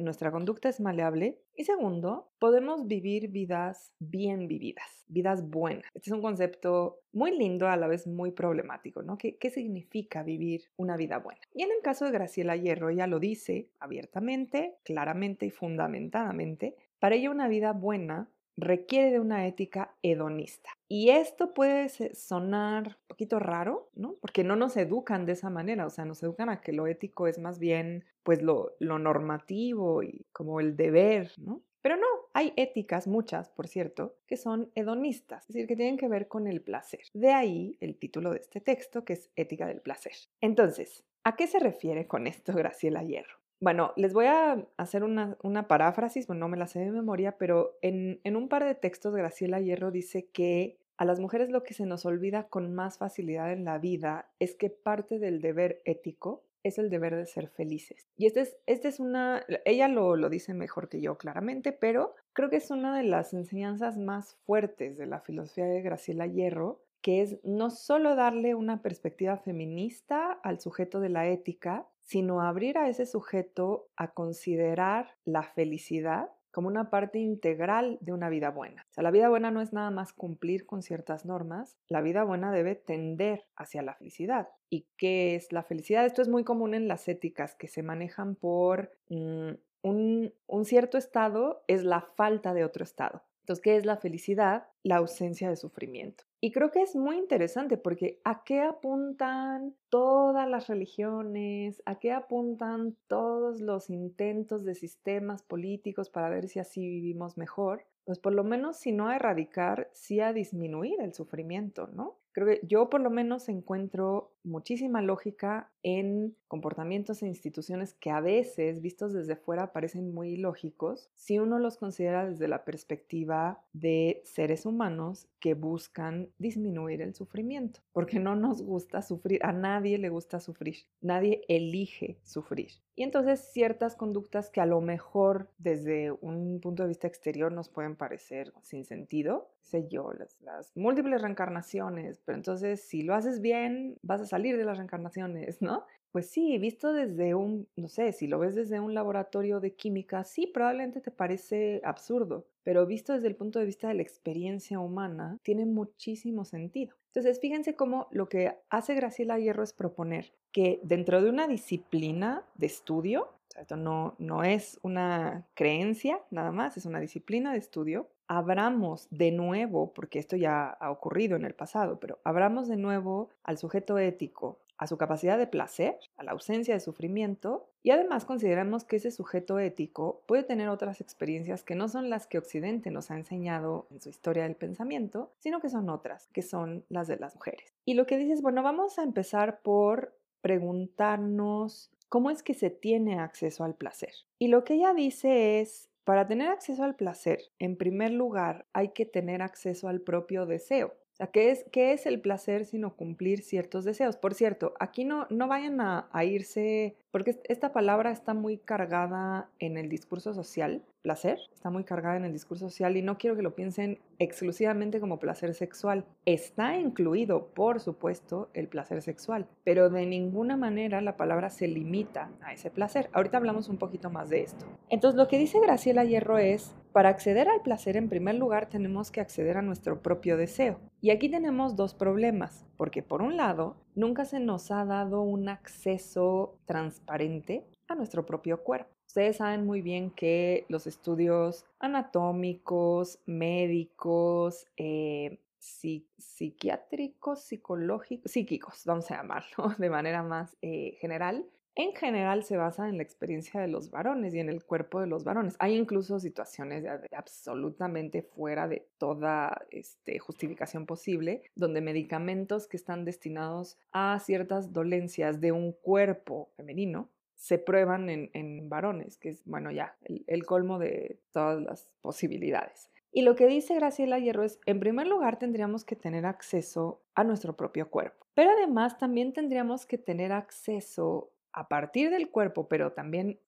nuestra conducta es maleable. Y segundo, podemos vivir vidas bien vividas, vidas buenas. Este es un concepto muy lindo, a la vez muy problemático, ¿no? ¿Qué, ¿Qué significa vivir una vida buena? Y en el caso de Graciela Hierro, ella lo dice abiertamente, claramente y fundamentadamente. Para ella una vida buena requiere de una ética hedonista. Y esto puede sonar un poquito raro, ¿no? Porque no nos educan de esa manera, o sea, nos educan a que lo ético es más bien, pues, lo, normativo y como el deber, ¿no? Pero no, hay éticas, muchas, por cierto, que son hedonistas, es decir, que tienen que ver con el placer. De ahí el título de este texto, que es Ética del Placer. Entonces, ¿a qué se refiere con esto Graciela Hierro? Bueno, les voy a hacer una, una paráfrasis, bueno, no me la sé de memoria, pero en, en un par de textos Graciela Hierro dice que a las mujeres lo que se nos olvida con más facilidad en la vida es que parte del deber ético es el deber de ser felices. Y este es, este es una, ella lo, lo, dice mejor que yo claramente, pero creo que es una de las enseñanzas más fuertes de la filosofía de Graciela Hierro, que es no solo darle una perspectiva feminista al sujeto de la ética, sino abrir a ese sujeto a considerar la felicidad como una parte integral de una vida buena. O sea, la vida buena no es nada más cumplir con ciertas normas, la vida buena debe tender hacia la felicidad. ¿Y qué es la felicidad? Esto es muy común en las éticas que se manejan por mm, un, un cierto estado es la falta de otro estado. Entonces, ¿qué es la felicidad? La ausencia de sufrimiento. Y creo que es muy interesante porque ¿a qué apuntan todas las religiones? ¿A qué apuntan todos los intentos de sistemas políticos para ver si así vivimos mejor? Pues por lo menos si no a erradicar, sí a disminuir el sufrimiento, ¿no? Creo que yo por lo menos encuentro muchísima lógica en comportamientos e instituciones que a veces, vistos desde fuera, parecen muy lógicos si uno los considera desde la perspectiva de seres humanos que buscan disminuir el sufrimiento, porque no nos gusta sufrir, a nadie le gusta sufrir, nadie elige sufrir. Y entonces ciertas conductas que a lo mejor desde un punto de vista exterior nos pueden parecer sin sentido, sé yo, las, múltiples reencarnaciones, pero entonces si lo haces bien, vas a salir de las reencarnaciones, ¿no? Pues sí, visto desde un, no sé, si lo ves desde un laboratorio de química, sí, probablemente te parece absurdo, pero visto desde el punto de vista de la experiencia humana, tiene muchísimo sentido. Entonces, fíjense cómo lo que hace Graciela Hierro es proponer que dentro de una disciplina de estudio, esto no, no es una creencia nada más, es una disciplina de estudio, abramos de nuevo, porque esto ya ha ocurrido en el pasado, pero abramos de nuevo al sujeto ético a su capacidad de placer, a la ausencia de sufrimiento, y además consideramos que ese sujeto ético puede tener otras experiencias que no son las que Occidente nos ha enseñado en su historia del pensamiento, sino que son otras, que son las de las mujeres. Y lo que dices, bueno, vamos a empezar por preguntarnos cómo es que se tiene acceso al placer. Y lo que ella dice es, para tener acceso al placer, en primer lugar, hay que tener acceso al propio deseo. O sea, ¿qué es, qué es el placer sino cumplir ciertos deseos? Por cierto, aquí no, no vayan a, a irse, porque esta palabra está muy cargada en el discurso social, placer, está muy cargada en el discurso social y no quiero que lo piensen exclusivamente como placer sexual. Está incluido, por supuesto, el placer sexual, pero de ninguna manera la palabra se limita a ese placer. Ahorita hablamos un poquito más de esto. Entonces, lo que dice Graciela Hierro es, para acceder al placer, en primer lugar, tenemos que acceder a nuestro propio deseo. Y aquí tenemos dos problemas, porque por un lado, nunca se nos ha dado un acceso transparente a nuestro propio cuerpo. Ustedes saben muy bien que los estudios anatómicos, médicos, eh, psiquiátricos, psicológicos, psíquicos, vamos a llamarlo de manera más eh, general, en general se basa en la experiencia de los varones y en el cuerpo de los varones. Hay incluso situaciones absolutamente fuera de toda este, justificación posible, donde medicamentos que están destinados a ciertas dolencias de un cuerpo femenino se prueban en, varones, que es, bueno, ya, el, el colmo de todas las posibilidades. Y lo que dice Graciela Hierro es, en primer lugar, tendríamos que tener acceso a nuestro propio cuerpo, pero además también tendríamos que tener acceso a partir del cuerpo, pero también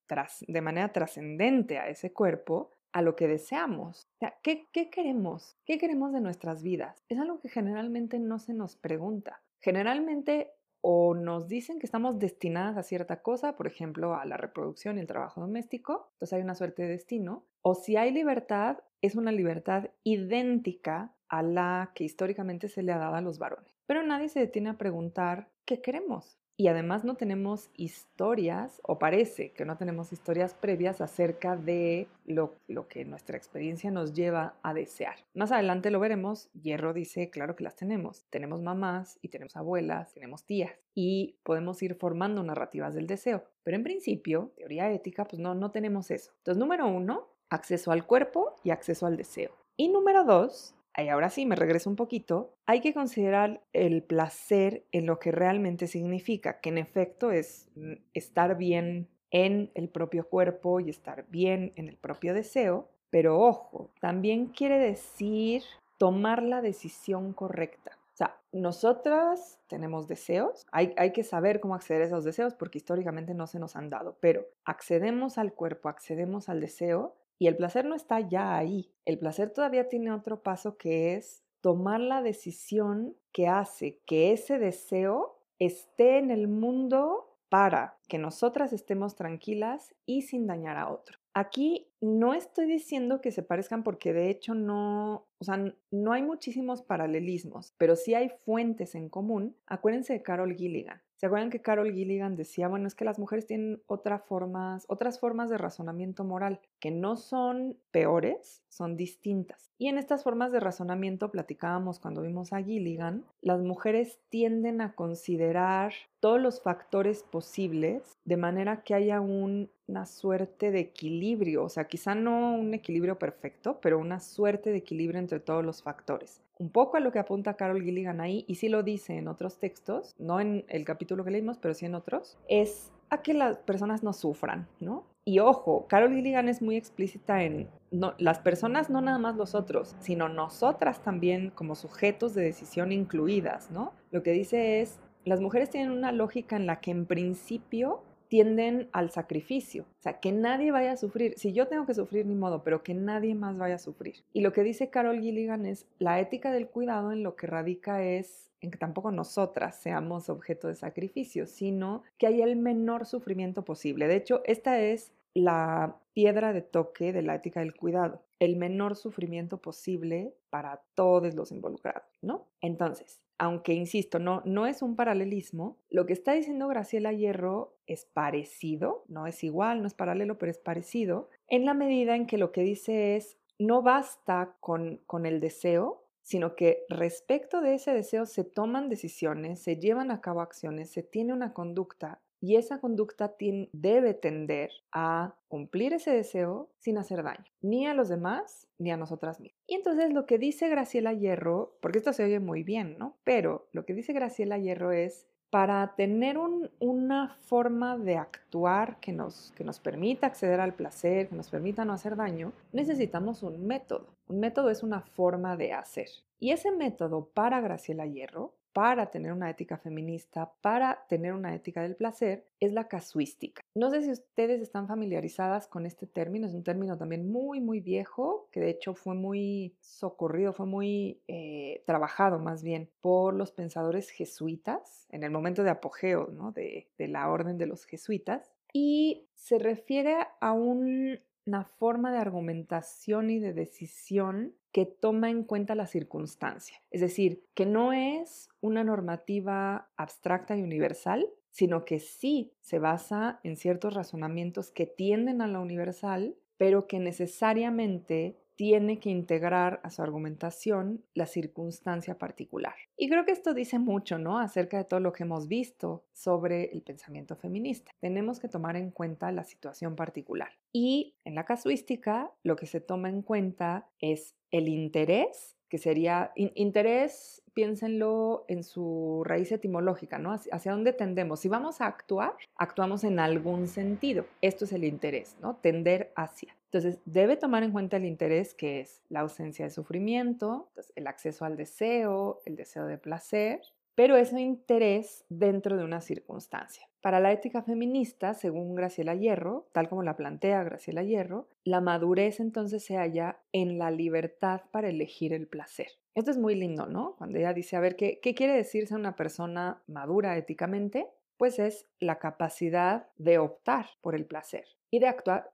de manera trascendente a ese cuerpo, a lo que deseamos. O ¿qué, ¿qué queremos? ¿Qué queremos de nuestras vidas? Es algo que generalmente no se nos pregunta. Generalmente o nos dicen que estamos destinadas a cierta cosa, por ejemplo, a la reproducción y el trabajo doméstico, entonces hay una suerte de destino, o si hay libertad, es una libertad idéntica a la que históricamente se le ha dado a los varones. Pero nadie se detiene a preguntar qué queremos y además no tenemos historias, o parece que no tenemos historias previas acerca de lo, que nuestra experiencia nos lleva a desear. Más adelante lo veremos, Hierro dice, claro que las tenemos. Tenemos mamás y tenemos abuelas, tenemos tías y podemos ir formando narrativas del deseo. Pero en principio, teoría ética, pues no, no tenemos eso. Entonces, número uno, acceso al cuerpo y acceso al deseo. Y número dos, y ahora sí me regreso un poquito, hay que considerar el placer en lo que realmente significa, que en efecto es mm, estar bien en el propio cuerpo y estar bien en el propio deseo, pero ojo, también quiere decir tomar la decisión correcta. O sea, nosotras tenemos deseos, hay, hay, que saber cómo acceder a esos deseos porque históricamente no se nos han dado, pero accedemos al cuerpo, accedemos al deseo y el placer no está ya ahí. El placer todavía tiene otro paso que es tomar la decisión que hace que ese deseo esté en el mundo para que nosotras estemos tranquilas y sin dañar a otro. Aquí no estoy diciendo que se parezcan porque de hecho no, o sea, no hay muchísimos paralelismos, pero sí hay fuentes en común. Acuérdense de Carol Gilligan. ¿Se acuerdan que Carol Gilligan decía, bueno, es que las mujeres tienen otras formas, otras formas de razonamiento moral que no son peores, son distintas? Y en estas formas de razonamiento platicábamos cuando vimos a Gilligan, las mujeres tienden a considerar todos los factores posibles de manera que haya una suerte de equilibrio, o sea, quizá no un equilibrio perfecto, pero una suerte de equilibrio entre todos los factores un poco a lo que apunta Carol Gilligan ahí, y sí lo dice en otros textos, no en el capítulo que leímos, pero sí en otros, es a que las personas no sufran, ¿no? Y ojo, Carol Gilligan es muy explícita en las personas, no nada más los otros, sino nosotras también como sujetos de decisión incluidas, ¿no? Lo que dice es, las mujeres tienen una lógica en la que en principio tienden al sacrificio, o sea, que nadie vaya a sufrir. Si yo tengo que sufrir, ni modo, pero que nadie más vaya a sufrir. Y lo que dice Carol Gilligan es, la ética del cuidado en lo que radica es en que tampoco nosotras seamos objeto de sacrificio, sino que haya el menor sufrimiento posible. De hecho, esta es la piedra de toque de la ética del cuidado, el menor sufrimiento posible para todos los involucrados, ¿no? Entonces, aunque insisto, no, no es un paralelismo, lo que está diciendo Graciela Hierro es parecido, no es igual, no es paralelo, pero es parecido, en la medida en que lo que dice es, no basta con, con el deseo, sino que respecto de ese deseo se toman decisiones, se llevan a cabo acciones, se tiene una conducta y esa conducta debe tender a cumplir ese deseo sin hacer daño, ni a los demás ni a nosotras mismas. Y entonces lo que dice Graciela Hierro, porque esto se oye muy bien, ¿no? Pero lo que dice Graciela Hierro es, para tener una forma de actuar que nos, que nos permita acceder al placer, que nos permita no hacer daño, necesitamos un método. Un método es una forma de hacer. Y ese método para Graciela Hierro para tener una ética feminista, para tener una ética del placer, es la casuística. No sé si ustedes están familiarizadas con este término, es un término también muy, muy viejo, que de hecho fue muy socorrido, fue muy eh, trabajado más bien por los pensadores jesuitas en el momento de apogeo de, de la orden de los jesuitas, y se refiere a un una forma de argumentación y de decisión que toma en cuenta la circunstancia. Es decir, que no es una normativa abstracta y universal, sino que sí se basa en ciertos razonamientos que tienden a la universal, pero que necesariamente tiene que integrar a su argumentación la circunstancia particular. Y creo que esto dice mucho, ¿no? Acerca de todo lo que hemos visto sobre el pensamiento feminista. Tenemos que tomar en cuenta la situación particular. Y en la casuística, lo que se toma en cuenta es el interés, que sería interés, piénsenlo en su raíz etimológica, ¿no? Hacia dónde tendemos. Si vamos a actuar, actuamos en algún sentido. Esto es el interés, ¿no? Tender hacia. Entonces, debe tomar en cuenta el interés que es la ausencia de sufrimiento, el acceso al deseo, el deseo de placer, pero ese interés dentro de una circunstancia. Para la ética feminista, según Graciela Hierro, tal como la plantea Graciela Hierro, la madurez entonces se halla en la libertad para elegir el placer. Esto es muy lindo, ¿no? Cuando ella dice, a ver, ¿qué, quiere decirse una persona madura éticamente? Pues es la capacidad de optar por el placer y de actuar,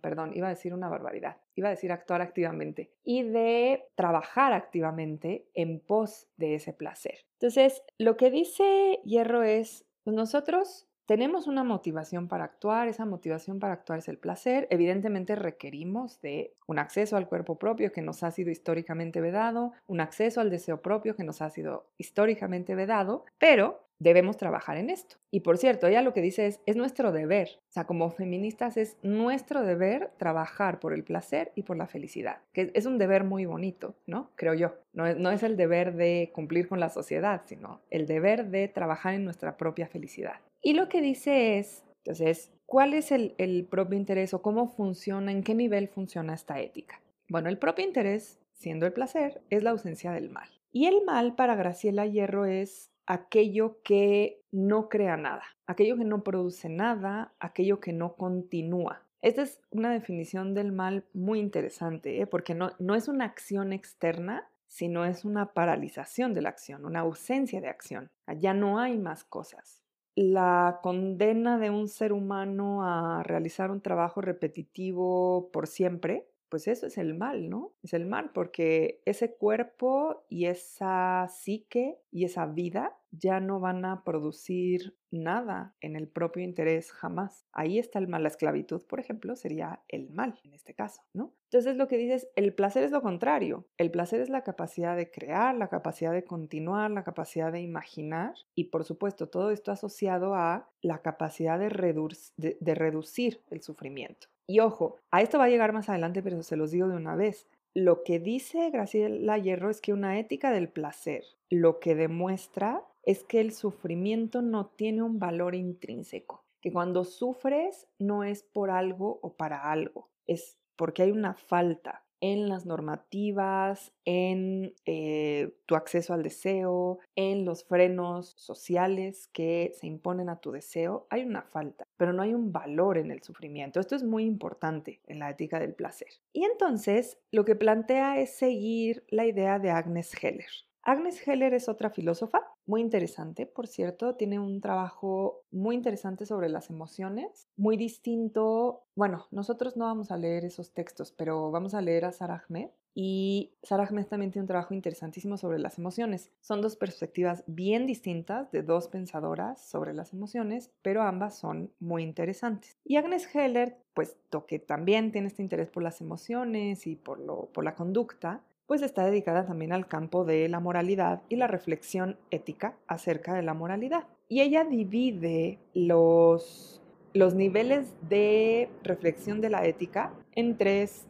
perdón, iba a decir una barbaridad, iba a decir actuar activamente y de trabajar activamente en pos de ese placer. Entonces, lo que dice Hierro es, pues nosotros tenemos una motivación para actuar, esa motivación para actuar es el placer. Evidentemente requerimos de un acceso al cuerpo propio que nos ha sido históricamente vedado, un acceso al deseo propio que nos ha sido históricamente vedado, pero debemos trabajar en esto. Y por cierto, ella lo que dice es, es nuestro deber, o sea, como feministas es nuestro deber trabajar por el placer y por la felicidad, que es un deber muy bonito, ¿no? Creo yo. No es, no es el deber de cumplir con la sociedad, sino el deber de trabajar en nuestra propia felicidad. Y lo que dice es, entonces, ¿cuál es el, el propio interés o cómo funciona, en qué nivel funciona esta ética? Bueno, el propio interés, siendo el placer, es la ausencia del mal. Y el mal para Graciela Hierro es aquello que no crea nada, aquello que no produce nada, aquello que no continúa. Esta es una definición del mal muy interesante, ¿eh? porque no, no es una acción externa, sino es una paralización de la acción, una ausencia de acción. Ya no hay más cosas. la condena de un ser humano a realizar un trabajo repetitivo por siempre, pues eso es el mal, ¿no? Es el mal porque ese cuerpo y esa psique y esa vida ya no van a producir nada en el propio interés jamás. Ahí está el mal. La esclavitud, por ejemplo, sería el mal en este caso, ¿no? Entonces lo que dices, el placer es lo contrario. El placer es la capacidad de crear, la capacidad de continuar, la capacidad de imaginar y por supuesto todo esto asociado a la capacidad de, de reducir el sufrimiento. Y ojo, a esto va a llegar más adelante, pero se los digo de una vez. Lo que dice Graciela Hierro es que una ética del placer lo que demuestra es que el sufrimiento no tiene un valor intrínseco, que cuando sufres no es por algo o para algo, es porque hay una falta, en las normativas, en eh, tu acceso al deseo, en los frenos sociales que se imponen a tu deseo, hay una falta, pero no hay un valor en el sufrimiento. Esto es muy importante en la ética del placer. Y entonces lo que plantea es seguir la idea de Agnes Heller. Agnes Heller es otra filósofa muy interesante, por cierto, tiene un trabajo muy interesante sobre las emociones, muy distinto. Bueno, nosotros no vamos a leer esos textos, pero vamos a leer a Sarah Ahmed. Y Sarah Ahmed también tiene un trabajo interesantísimo sobre las emociones. Son dos perspectivas bien distintas de dos pensadoras sobre las emociones, pero ambas son muy interesantes. Y Agnes Heller, puesto que también tiene este interés por las emociones y por, lo, por la conducta, pues está dedicada también al campo de la moralidad y la reflexión ética acerca de la moralidad. Y ella divide los, los niveles de reflexión de la ética en tres,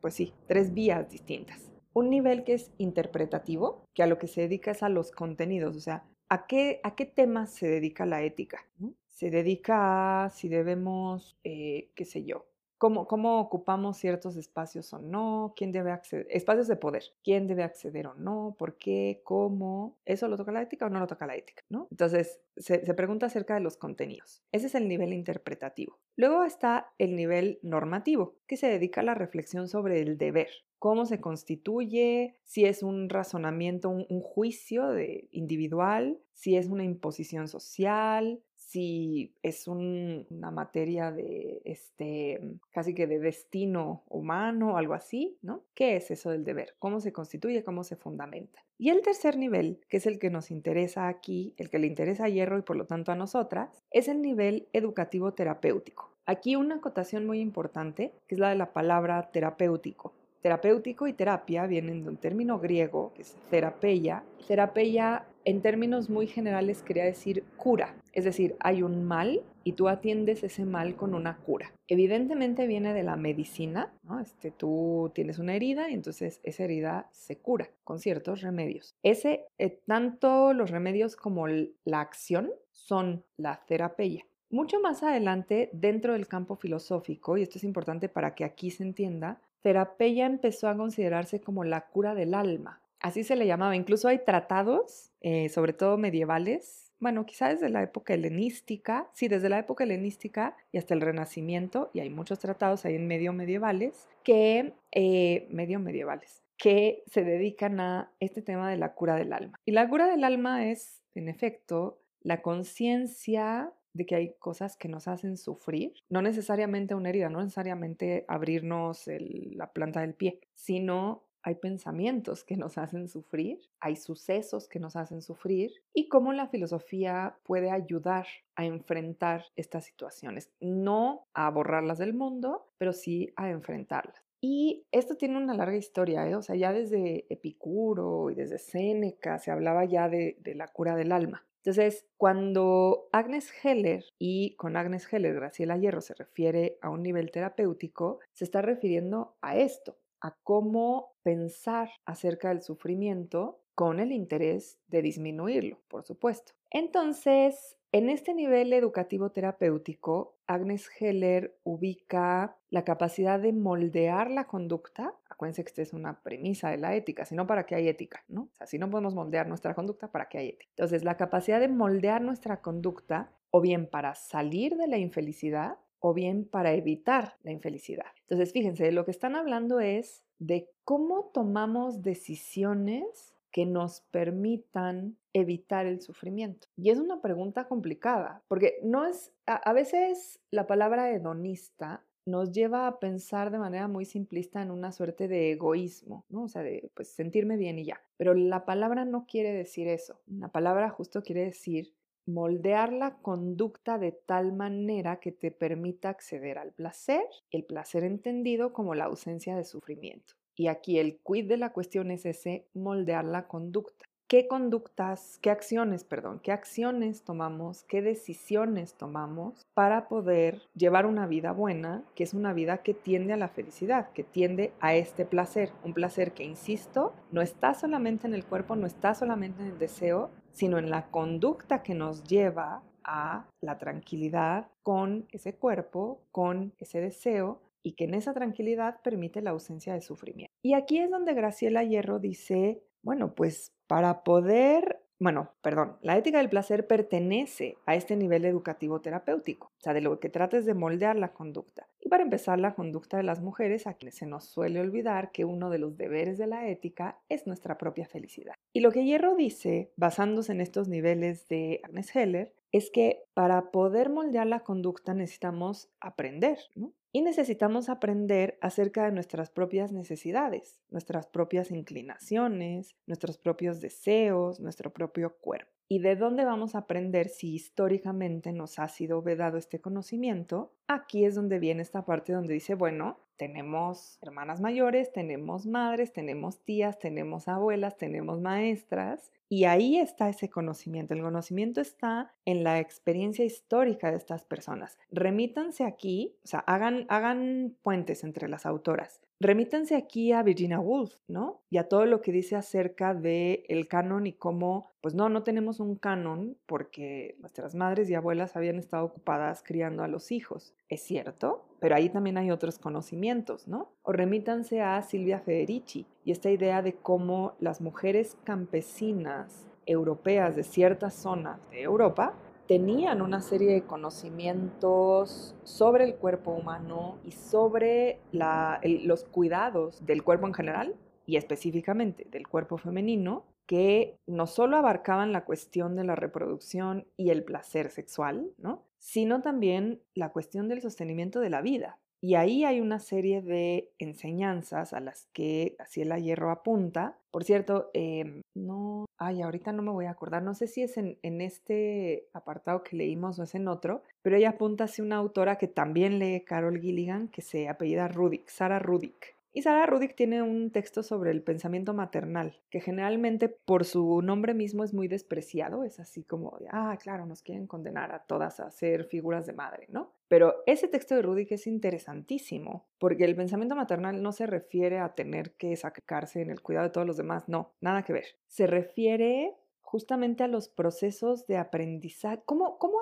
pues sí, tres vías distintas. Un nivel que es interpretativo, que a lo que se dedica es a los contenidos, o sea, ¿a qué, a qué temas se dedica la ética? Se dedica a si debemos, eh, qué sé yo, cómo, ocupamos ciertos espacios o no, quién debe acceder, espacios de poder, quién debe acceder o no, por qué, cómo, ¿eso lo toca la ética o no lo toca la ética? ¿no? Entonces, se, pregunta acerca de los contenidos. Ese es el nivel interpretativo. Luego está el nivel normativo, que se dedica a la reflexión sobre el deber, cómo se constituye, si es un razonamiento, un, juicio individual, si es una imposición social, si es una materia de, este, casi que de destino humano algo así, ¿no? ¿Qué es eso del deber? ¿Cómo se constituye? ¿Cómo se fundamenta? Y el tercer nivel, que es el que nos interesa aquí, el que le interesa a Hierro y por lo tanto a nosotras, es el nivel educativo terapéutico. Aquí una acotación muy importante, que es la de la palabra terapéutico. Terapéutico y terapia vienen de un término griego, que es terapeia. Terapeia en términos muy generales quería decir cura, es decir, hay un mal y tú atiendes ese mal con una cura. Evidentemente viene de la medicina, ¿no? Este, tú tienes una herida y entonces esa herida se cura con ciertos remedios. Ese, eh, tanto los remedios como la acción son la terapia. Mucho más adelante, dentro del campo filosófico, y esto es importante para que aquí se entienda, terapia empezó a considerarse como la cura del alma. Así se le llamaba. Incluso hay tratados, eh, sobre todo medievales, bueno, quizás desde la época helenística, sí, desde la época helenística y hasta el Renacimiento, y hay muchos tratados ahí en medio medievales, que, eh, medio medievales, que se dedican a este tema de la cura del alma. Y la cura del alma es, en efecto, la conciencia de que hay cosas que nos hacen sufrir, no necesariamente una herida, no necesariamente abrirnos la planta del pie, sino hay pensamientos que nos hacen sufrir, hay sucesos que nos hacen sufrir y cómo la filosofía puede ayudar a enfrentar estas situaciones, no a borrarlas del mundo, pero sí a enfrentarlas. Y esto tiene una larga historia, ¿eh? o sea, ya desde Epicuro y desde Séneca se hablaba ya de, de la cura del alma. Entonces, cuando Agnes Heller, y con Agnes Heller Graciela Hierro se refiere a un nivel terapéutico, se está refiriendo a esto, a cómo pensar acerca del sufrimiento con el interés de disminuirlo, por supuesto. Entonces, en este nivel educativo terapéutico, Agnes Heller ubica la capacidad de moldear la conducta. Acuérdense que esta es una premisa de la ética, si no, ¿para qué hay ética? ¿no? Si no podemos moldear nuestra conducta, ¿para qué hay ética? Entonces, la capacidad de moldear nuestra conducta, o bien para salir de la infelicidad, o bien para evitar la infelicidad. Entonces, fíjense, lo que están hablando es de cómo tomamos decisiones que nos permitan evitar el sufrimiento? Y es una pregunta complicada, porque no es, a, veces la palabra hedonista nos lleva a pensar de manera muy simplista en una suerte de egoísmo, ¿no? O sea, de pues sentirme bien y ya. Pero la palabra no quiere decir eso. La palabra justo quiere decir moldear la conducta de tal manera que te permita acceder al placer, el placer entendido como la ausencia de sufrimiento. Y aquí el quid de la cuestión es ese moldear la conducta. ¿Qué conductas, qué acciones, perdón, qué acciones tomamos, qué decisiones tomamos para poder llevar una vida buena, que es una vida que tiende a la felicidad, que tiende a este placer, un placer que, insisto, no está solamente en el cuerpo, no está solamente en el deseo, sino en la conducta que nos lleva a la tranquilidad con ese cuerpo, con ese deseo y que en esa tranquilidad permite la ausencia de sufrimiento. Y aquí es donde Graciela Hierro dice, bueno, pues para poder bueno, perdón, la ética del placer pertenece a este nivel educativo terapéutico, o sea, de lo que trata es de moldear la conducta. Y para empezar, la conducta de las mujeres, a quienes se nos suele olvidar que uno de los deberes de la ética es nuestra propia felicidad. Y lo que Hierro dice, basándose en estos niveles de Agnes Heller, es que para poder moldear la conducta necesitamos aprender, ¿no? Y necesitamos aprender acerca de nuestras propias necesidades, nuestras propias inclinaciones, nuestros propios deseos, nuestro propio cuerpo. ¿Y de dónde vamos a aprender si históricamente nos ha sido vedado este conocimiento? Aquí es donde viene esta parte donde dice, bueno, tenemos hermanas mayores, tenemos madres, tenemos tías, tenemos abuelas, tenemos maestras, y ahí está ese conocimiento. El conocimiento está en la experiencia histórica de estas personas. Remítanse aquí, o sea, hagan, hagan puentes entre las autoras. Remítanse aquí a Virginia Woolf, ¿no? Y a todo lo que dice acerca del el canon y cómo, pues no, no tenemos un canon porque nuestras madres y abuelas habían estado ocupadas criando a los hijos. Es cierto, pero ahí también hay otros conocimientos, ¿no? O remítanse a Silvia Federici y esta idea de cómo las mujeres campesinas europeas de ciertas zonas de Europa tenían una serie de conocimientos sobre el cuerpo humano y sobre los cuidados del cuerpo en general y específicamente del cuerpo femenino que no solo abarcaban la cuestión de la reproducción y el placer sexual, ¿no? sino también la cuestión del sostenimiento de la vida. Y ahí hay una serie de enseñanzas a las que Graciela Hierro apunta. Por cierto, em, no, ay, ahorita no me voy a acordar, no sé si es en, este apartado que leímos o es en otro, pero ella apunta hacia una autora que también lee Carol Gilligan, que se apellida Rudick, Sara Rudick. Y Sara Rudick tiene un texto sobre el pensamiento maternal, que generalmente por su nombre mismo es muy despreciado, es así como, ah, claro, nos quieren condenar a todas a ser figuras de madre, ¿no? Pero ese texto de Rudick es interesantísimo, porque el pensamiento maternal no se refiere a tener que sacrificarse en el cuidado de todos los demás, no, nada que ver. Se refiere justamente a los procesos de aprendizaje. ¿Cómo, cómo,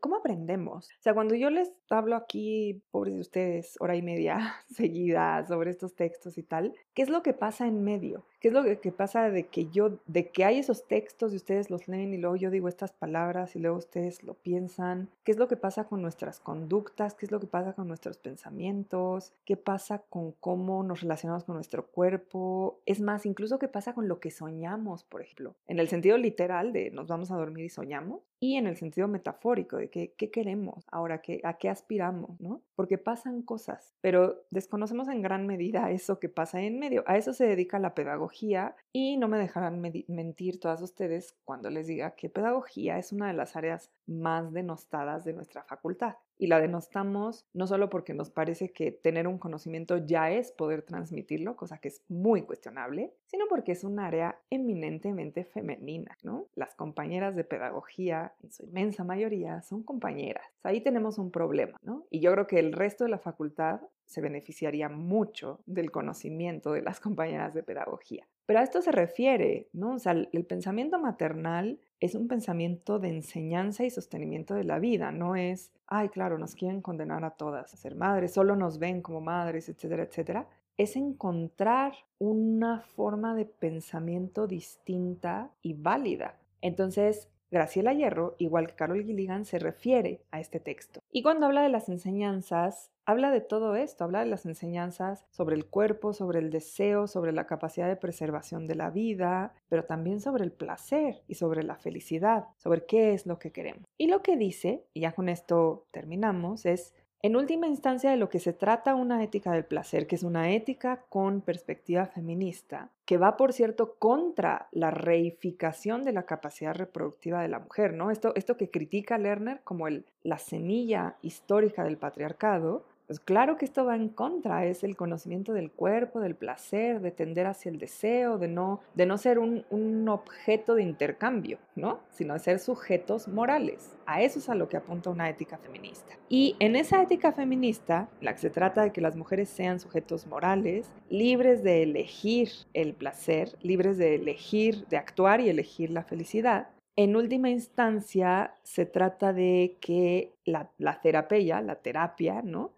¿Cómo aprendemos? O sea, cuando yo les hablo aquí, pobres de ustedes, hora y media seguida sobre estos textos y tal, ¿qué es lo que pasa en medio? ¿Qué es lo que, pasa de que yo, de que hay esos textos y ustedes los leen y luego yo digo estas palabras y luego ustedes lo piensan? ¿Qué es lo que pasa con nuestras conductas? ¿Qué es lo que pasa con nuestros pensamientos? ¿Qué pasa con cómo nos relacionamos con nuestro cuerpo? Es más, incluso qué pasa con lo que soñamos, por ejemplo. En el sentido literal de nos vamos a dormir y soñamos y en el sentido metafórico de que, qué queremos ahora, que, a qué aspiramos, ¿no? Porque pasan cosas, pero desconocemos en gran medida eso que pasa en medio. A eso se dedica la pedagogía y no me dejarán mentir todas ustedes cuando les diga que pedagogía es una de las áreas más denostadas de nuestra facultad. Y la denostamos no solo porque nos parece que tener un conocimiento ya es poder transmitirlo, cosa que es muy cuestionable, sino porque es un área eminentemente femenina, ¿no? Las compañeras de pedagogía, en su inmensa mayoría, son compañeras. Ahí tenemos un problema, ¿no? Y yo creo que el resto de la facultad se beneficiaría mucho del conocimiento de las compañeras de pedagogía. Pero a esto se refiere, ¿no? O sea, el pensamiento maternal es un pensamiento de enseñanza y sostenimiento de la vida, no es, ay, claro, nos quieren condenar a todas a ser madres, solo nos ven como madres, etcétera, etcétera. Es encontrar una forma de pensamiento distinta y válida. Entonces, Graciela Hierro, igual que Carol Gilligan, se refiere a este texto. Y cuando habla de las enseñanzas, habla de todo esto, habla de las enseñanzas sobre el cuerpo, sobre el deseo, sobre la capacidad de preservación de la vida, pero también sobre el placer y sobre la felicidad, sobre qué es lo que queremos. Y lo que dice, y ya con esto terminamos, es en última instancia, de lo que se trata una ética del placer, que es una ética con perspectiva feminista, que va, por cierto, contra la reificación de la capacidad reproductiva de la mujer, ¿no? Esto, esto que critica Lerner como el, la semilla histórica del patriarcado, pues claro que esto va en contra, es el conocimiento del cuerpo, del placer, de tender hacia el deseo, de no, de no ser un, un, objeto de intercambio, ¿no? Sino de ser sujetos morales. A eso es a lo que apunta una ética feminista. Y en esa ética feminista, la que se trata de que las mujeres sean sujetos morales, libres de elegir el placer, libres de elegir, de actuar y elegir la felicidad, en última instancia, se trata de que la, terapia, ¿no?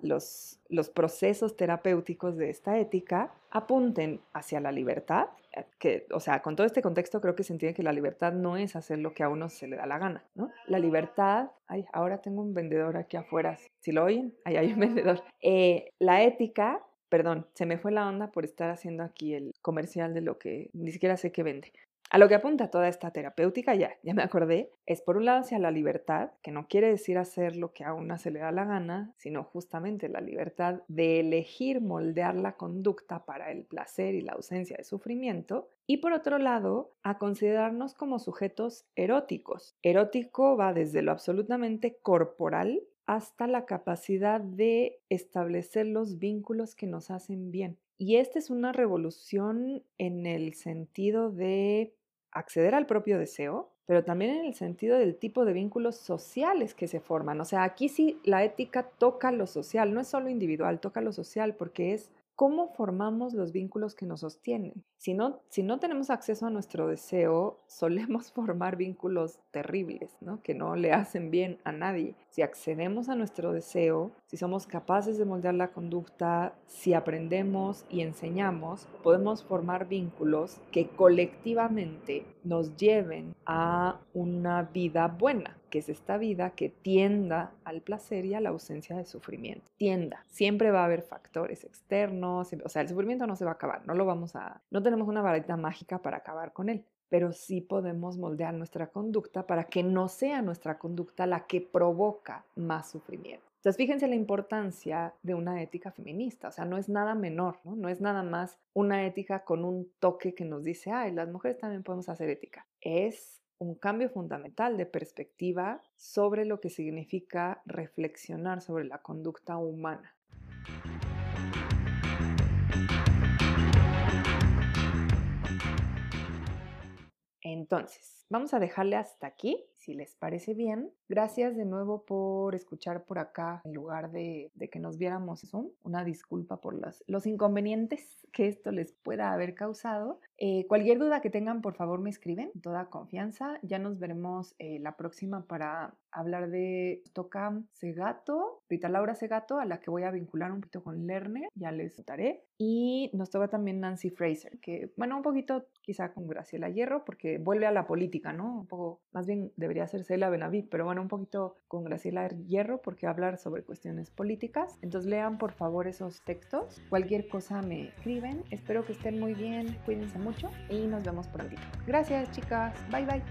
los, procesos terapéuticos de esta ética apunten hacia la libertad, eh, que, o sea, con todo este contexto creo que se entiende que la libertad no es hacer lo que a uno se le da la gana. La libertad, ay, ahora tengo un vendedor aquí afuera, si lo oyen, ahí hay un vendedor. Eh, la ética, perdón, se me fue la onda por estar haciendo aquí el comercial de lo que ni siquiera sé qué vende. A lo que apunta toda esta terapéutica, ya, ya me acordé, es por un lado hacia la libertad, que no quiere decir hacer lo que a una se le da la gana, sino justamente la libertad de elegir moldear la conducta para el placer y la ausencia de sufrimiento. Y por otro lado, a considerarnos como sujetos eróticos. Erótico va desde lo absolutamente corporal hasta la capacidad de establecer los vínculos que nos hacen bien. Y esta es una revolución en el sentido de acceder al propio deseo, pero también en el sentido del tipo de vínculos sociales que se forman. O sea, aquí sí la ética toca lo social, no es solo individual, toca lo social porque es cómo formamos los vínculos que nos sostienen. Si no, si no tenemos acceso a nuestro deseo, solemos formar vínculos terribles, ¿no? que no le hacen bien a nadie. Si accedemos a nuestro deseo, si somos capaces de moldear la conducta, si aprendemos y enseñamos, podemos formar vínculos que colectivamente nos lleven a una vida buena, que es esta vida que tienda al placer y a la ausencia de sufrimiento. Tienda. Siempre va a haber factores externos, o sea, el sufrimiento no se va a acabar, no lo vamos a, no tenemos una varita mágica para acabar con él, pero sí podemos moldear nuestra conducta para que no sea nuestra conducta la que provoca más sufrimiento. Entonces, fíjense la importancia de una ética feminista, o sea, no es nada menor, ¿no? No es nada más una ética con un toque que nos dice, ay, las mujeres también podemos hacer ética. Es un cambio fundamental de perspectiva sobre lo que significa reflexionar sobre la conducta humana. Entonces, vamos a dejarle hasta aquí, si les parece bien. Gracias de nuevo por escuchar por acá en lugar de, que nos viéramos Zoom. Una disculpa por los inconvenientes que esto les pueda haber causado. Eh, cualquier duda que tengan, por favor, me escriben, toda confianza. Ya nos veremos eh, la próxima para hablar de toca Segato, Rita Laura Segato, a la que voy a vincular un poquito con Lerner, ya les contaré. Y nos toca también Nancy Fraser, que, bueno, un poquito quizá con Graciela Hierro, porque vuelve a la política, ¿no? Un poco, más bien debería ser Cela Benaví, pero bueno, un poquito con Graciela Hierro, porque hablar sobre cuestiones políticas. Entonces lean por favor esos textos. Cualquier cosa me escriben. Espero que estén muy bien, cuídense mucho y nos vemos pronto. Gracias chicas, bye bye.